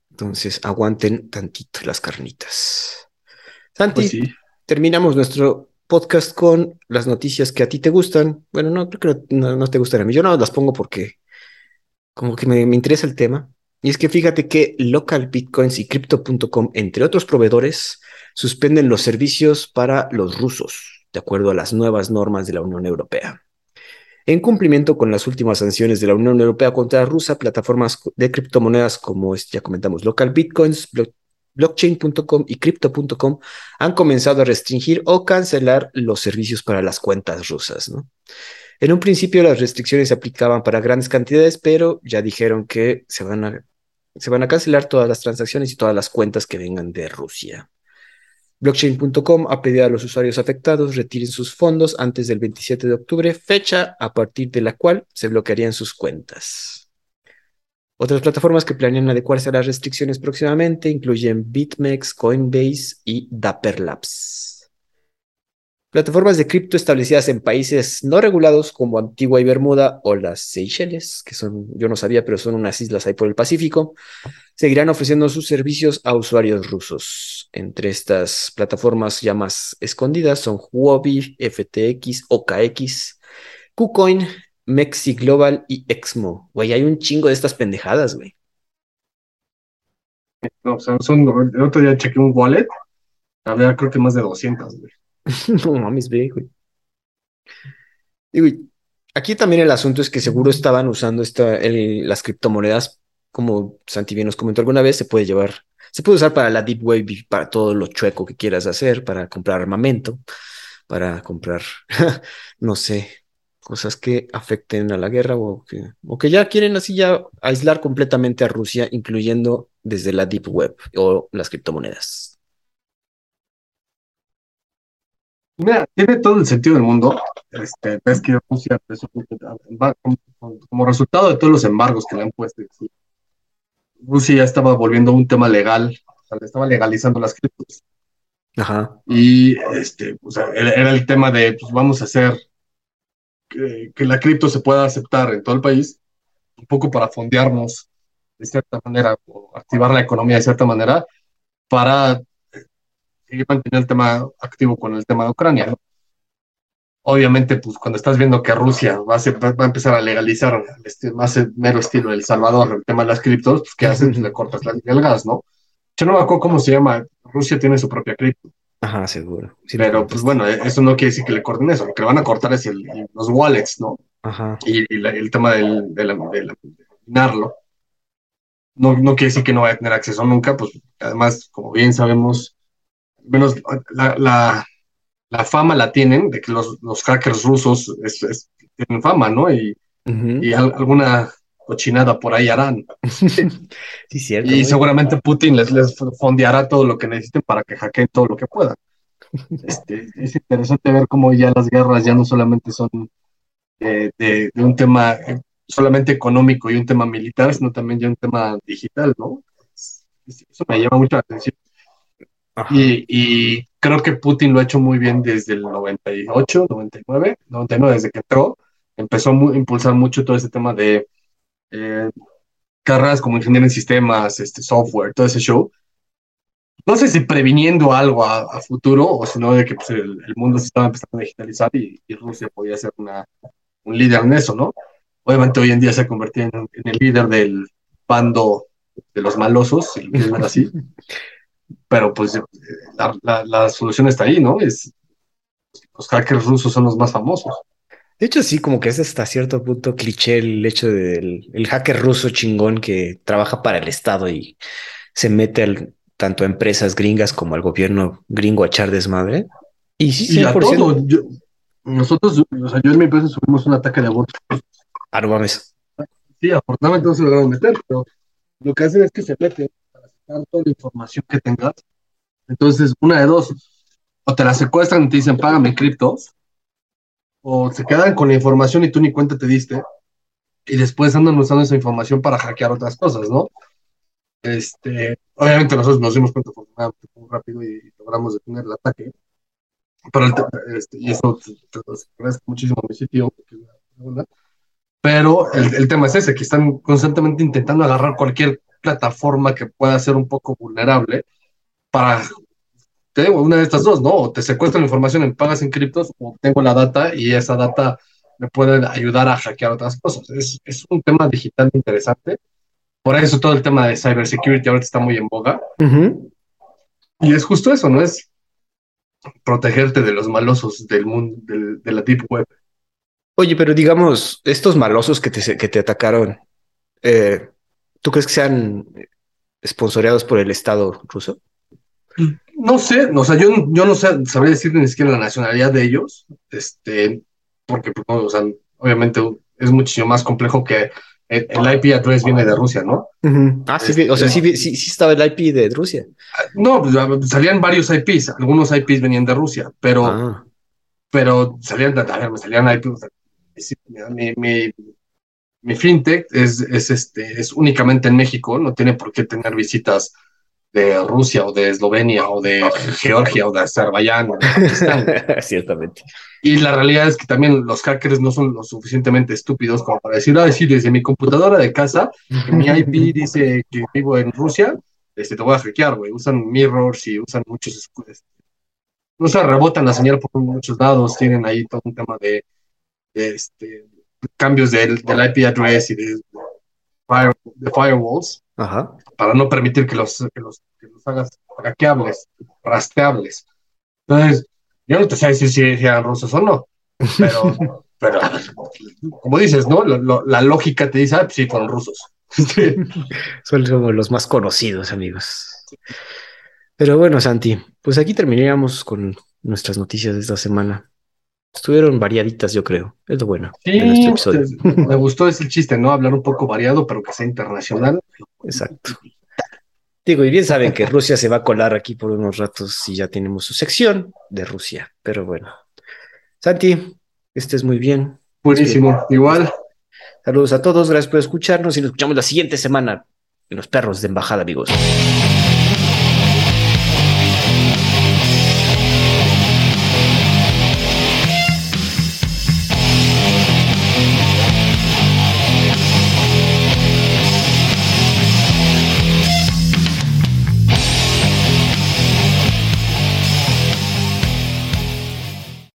Entonces, aguanten tantito las carnitas. Santi, Pues sí. terminamos nuestro podcast con las noticias que a ti te gustan. Bueno, no, creo que no, no te gustan a mí. Yo no las pongo porque como que me, me interesa el tema. Y es que fíjate que Local Bitcoins y Crypto.com, entre otros proveedores, suspenden los servicios para los rusos, de acuerdo a las nuevas normas de la Unión Europea. En cumplimiento con las últimas sanciones de la Unión Europea contra Rusia, plataformas de criptomonedas como ya comentamos, Local Bitcoins, Blo- Blockchain.com y Crypto.com han comenzado a restringir o cancelar los servicios para las cuentas rusas. En un principio las restricciones se aplicaban para grandes cantidades, pero ya dijeron que se van a, se van a cancelar todas las transacciones y todas las cuentas que vengan de Rusia. Blockchain.com ha pedido a los usuarios afectados retiren sus fondos antes del 27 de octubre, fecha a partir de la cual se bloquearían sus cuentas. Otras plataformas que planean adecuarse a las restricciones próximamente incluyen BitMEX, Coinbase y Dapper Labs. Plataformas de cripto establecidas en países no regulados como Antigua y Bermuda o las Seychelles, que son, yo no sabía, pero son unas islas ahí por el Pacífico, seguirán ofreciendo sus servicios a usuarios rusos. Entre estas plataformas ya más escondidas son Huobi, FTX, OKX, KuCoin, Mexi Global y Exmo. Güey, hay un chingo de estas pendejadas, güey. No, o sea, son, el otro día chequé un wallet, había creo que más de 200, güey. [laughs] No mames, ve, güey. Y, güey, aquí también el asunto es que seguro estaban usando esta, el- las criptomonedas, como Santi bien nos comentó alguna vez, se puede llevar, se puede usar para la deep web y para todo lo chueco que quieras hacer, para comprar armamento, para comprar, [laughs] no sé, cosas que afecten a la guerra o que, o que ya quieren así ya aislar completamente a Rusia, incluyendo desde la deep web o las criptomonedas. Mira, tiene todo el sentido del mundo. Este, ves que Rusia, como, resultado de todos los embargos que le han puesto, Rusia ya estaba volviendo un tema legal, o sea, le estaba legalizando las criptos. Ajá. Y este, o sea, era el tema de, pues vamos a hacer que, que la cripto se pueda aceptar en todo el país, un poco para fondearnos de cierta manera, o activar la economía de cierta manera, para eh, seguir manteniendo el tema activo con el tema de Ucrania. ¿no? Obviamente, pues cuando estás viendo que Rusia va a, ser- va a empezar a legalizar este, más el mero estilo El Salvador, el tema de las criptos, pues ¿qué haces? Pues, le cortas la- el gas, ¿no? Yo no me acuerdo cómo se llama. Rusia tiene su propia cripto. Ajá, seguro. Sí Pero pues bueno, eh, eso no quiere decir que le corten eso, lo que le van a cortar es el- los wallets, ¿no? Ajá. Y, y la- el tema del, de, la- de la- de minarlo. No, no quiere decir que no vaya a tener acceso nunca, pues además, como bien sabemos, menos la, la, la fama la tienen de que los, los hackers rusos es- es- tienen fama, ¿no? Y, y al- alguna cochinada por ahí harán. [laughs] Sí, cierto. Y güey. seguramente Putin les, les fondeará todo lo que necesiten para que hackeen todo lo que puedan. Este, [laughs] es interesante ver cómo ya las guerras ya no solamente son eh, de, de un tema eh, solamente económico y un tema militar, sino también ya un tema digital, ¿no? Es- Eso me llama mucho la atención. Y, y creo que Putin lo ha hecho muy bien desde el 98, 99, 99, desde que entró. Empezó a impulsar mucho todo ese tema de eh, carreras como ingeniero en sistemas, este, software, todo ese show. No sé si previniendo algo a, a futuro o si no de que pues, el, el mundo se estaba empezando a digitalizar y, y Rusia podía ser una, un líder en eso, ¿no? Obviamente hoy en día se ha convertido en, en el líder del bando de los malosos, si lo quieres ver así. [laughs] Pero pues eh, la, la- la solución está ahí, ¿no? Es, los hackers rusos son los más famosos. De hecho, sí, como que es hasta cierto punto cliché el hecho del el hacker ruso chingón que trabaja para el Estado y se mete al- tanto a empresas gringas como al gobierno gringo a echar desmadre. Y sí, Y a 100%. todo. yo- nosotros, o sea, yo en mi empresa subimos un ataque de bot. Ah, no mames. Sí, afortunadamente no se lograron meter, pero lo que hacen es que se meten para sacar toda la información que tengas. Entonces, una de dos, o te la secuestran y te dicen, págame criptos, o se quedan con la información y tú ni cuenta te diste, y después andan usando esa información para hackear otras cosas, ¿no? Este, obviamente nosotros nos dimos cuenta muy rápido y logramos detener el ataque. Pero el te- este, y eso te, te lo agradezco muchísimo a mi sitio. Pero el, el tema es ese, que están constantemente intentando agarrar cualquier plataforma que pueda ser un poco vulnerable para, te digo, una de estas dos, ¿no? O te secuestran la información en pagas en criptos o tengo la data y esa data me puede ayudar a hackear otras cosas. Es, es un tema digital interesante. Por eso todo el tema de cybersecurity ahorita está muy en boga. Y es justo eso, ¿no? Es protegerte de los malosos del mundo, del- de la deep web. Oye, pero digamos, estos malosos que te, que te atacaron, eh, ¿tú crees que sean esponsoreados por el Estado ruso? No sé, o sea, yo, yo no sé, sabría decir ni siquiera la nacionalidad de ellos, este, porque, pues, no, o sea, obviamente es muchísimo más complejo que el, el IP address viene de Rusia, ¿no? Ah, sí, o sea, sí, vi- sí, sí estaba el IP de Rusia. No, pues, salían varios IPs, algunos IPs venían de Rusia, pero, Ah, pero salían, de- a ver, me salían IPs, o sea, mi, mi, mi fintech es, es, este, es únicamente en México, no tiene por qué tener visitas de Rusia o de Eslovenia o de Georgia o de Azerbaiyán o de Pakistán. [laughs] ciertamente. Y la realidad es que también los hackers no son lo suficientemente estúpidos como para decir, ah, sí, desde mi computadora de casa, que mi IP [laughs] dice que vivo en Rusia, este, te voy a hackear, güey. Usan mirrors y usan muchos escudos. No se rebotan la señal por muchos lados, tienen ahí todo un tema de, de, este, cambios del, del IP address y de, de firewalls Ajá. Para no permitir que los, que los, que los hagas hackeables, rastreables. Entonces, yo no te sé decir si eran rusos o no, pero, [laughs] pero como dices, ¿no? Lo- lo- la lógica te dice, ah, pues sí, fueron rusos. Son como los más conocidos, amigos. Pero bueno, Santi, pues aquí terminaríamos con nuestras noticias de esta semana. Estuvieron variaditas, yo creo. Es lo bueno de nuestro episodio. me gustó ese chiste, ¿no? Hablar un poco variado, pero que sea internacional. Exacto. Digo, y bien saben que Rusia se va a colar aquí por unos ratos y ya tenemos su sección de Rusia. Pero bueno. Santi, estés muy bien. Buenísimo. Igual, Saludos a todos, gracias por escucharnos y nos escuchamos la siguiente semana en los perros de embajada, amigos.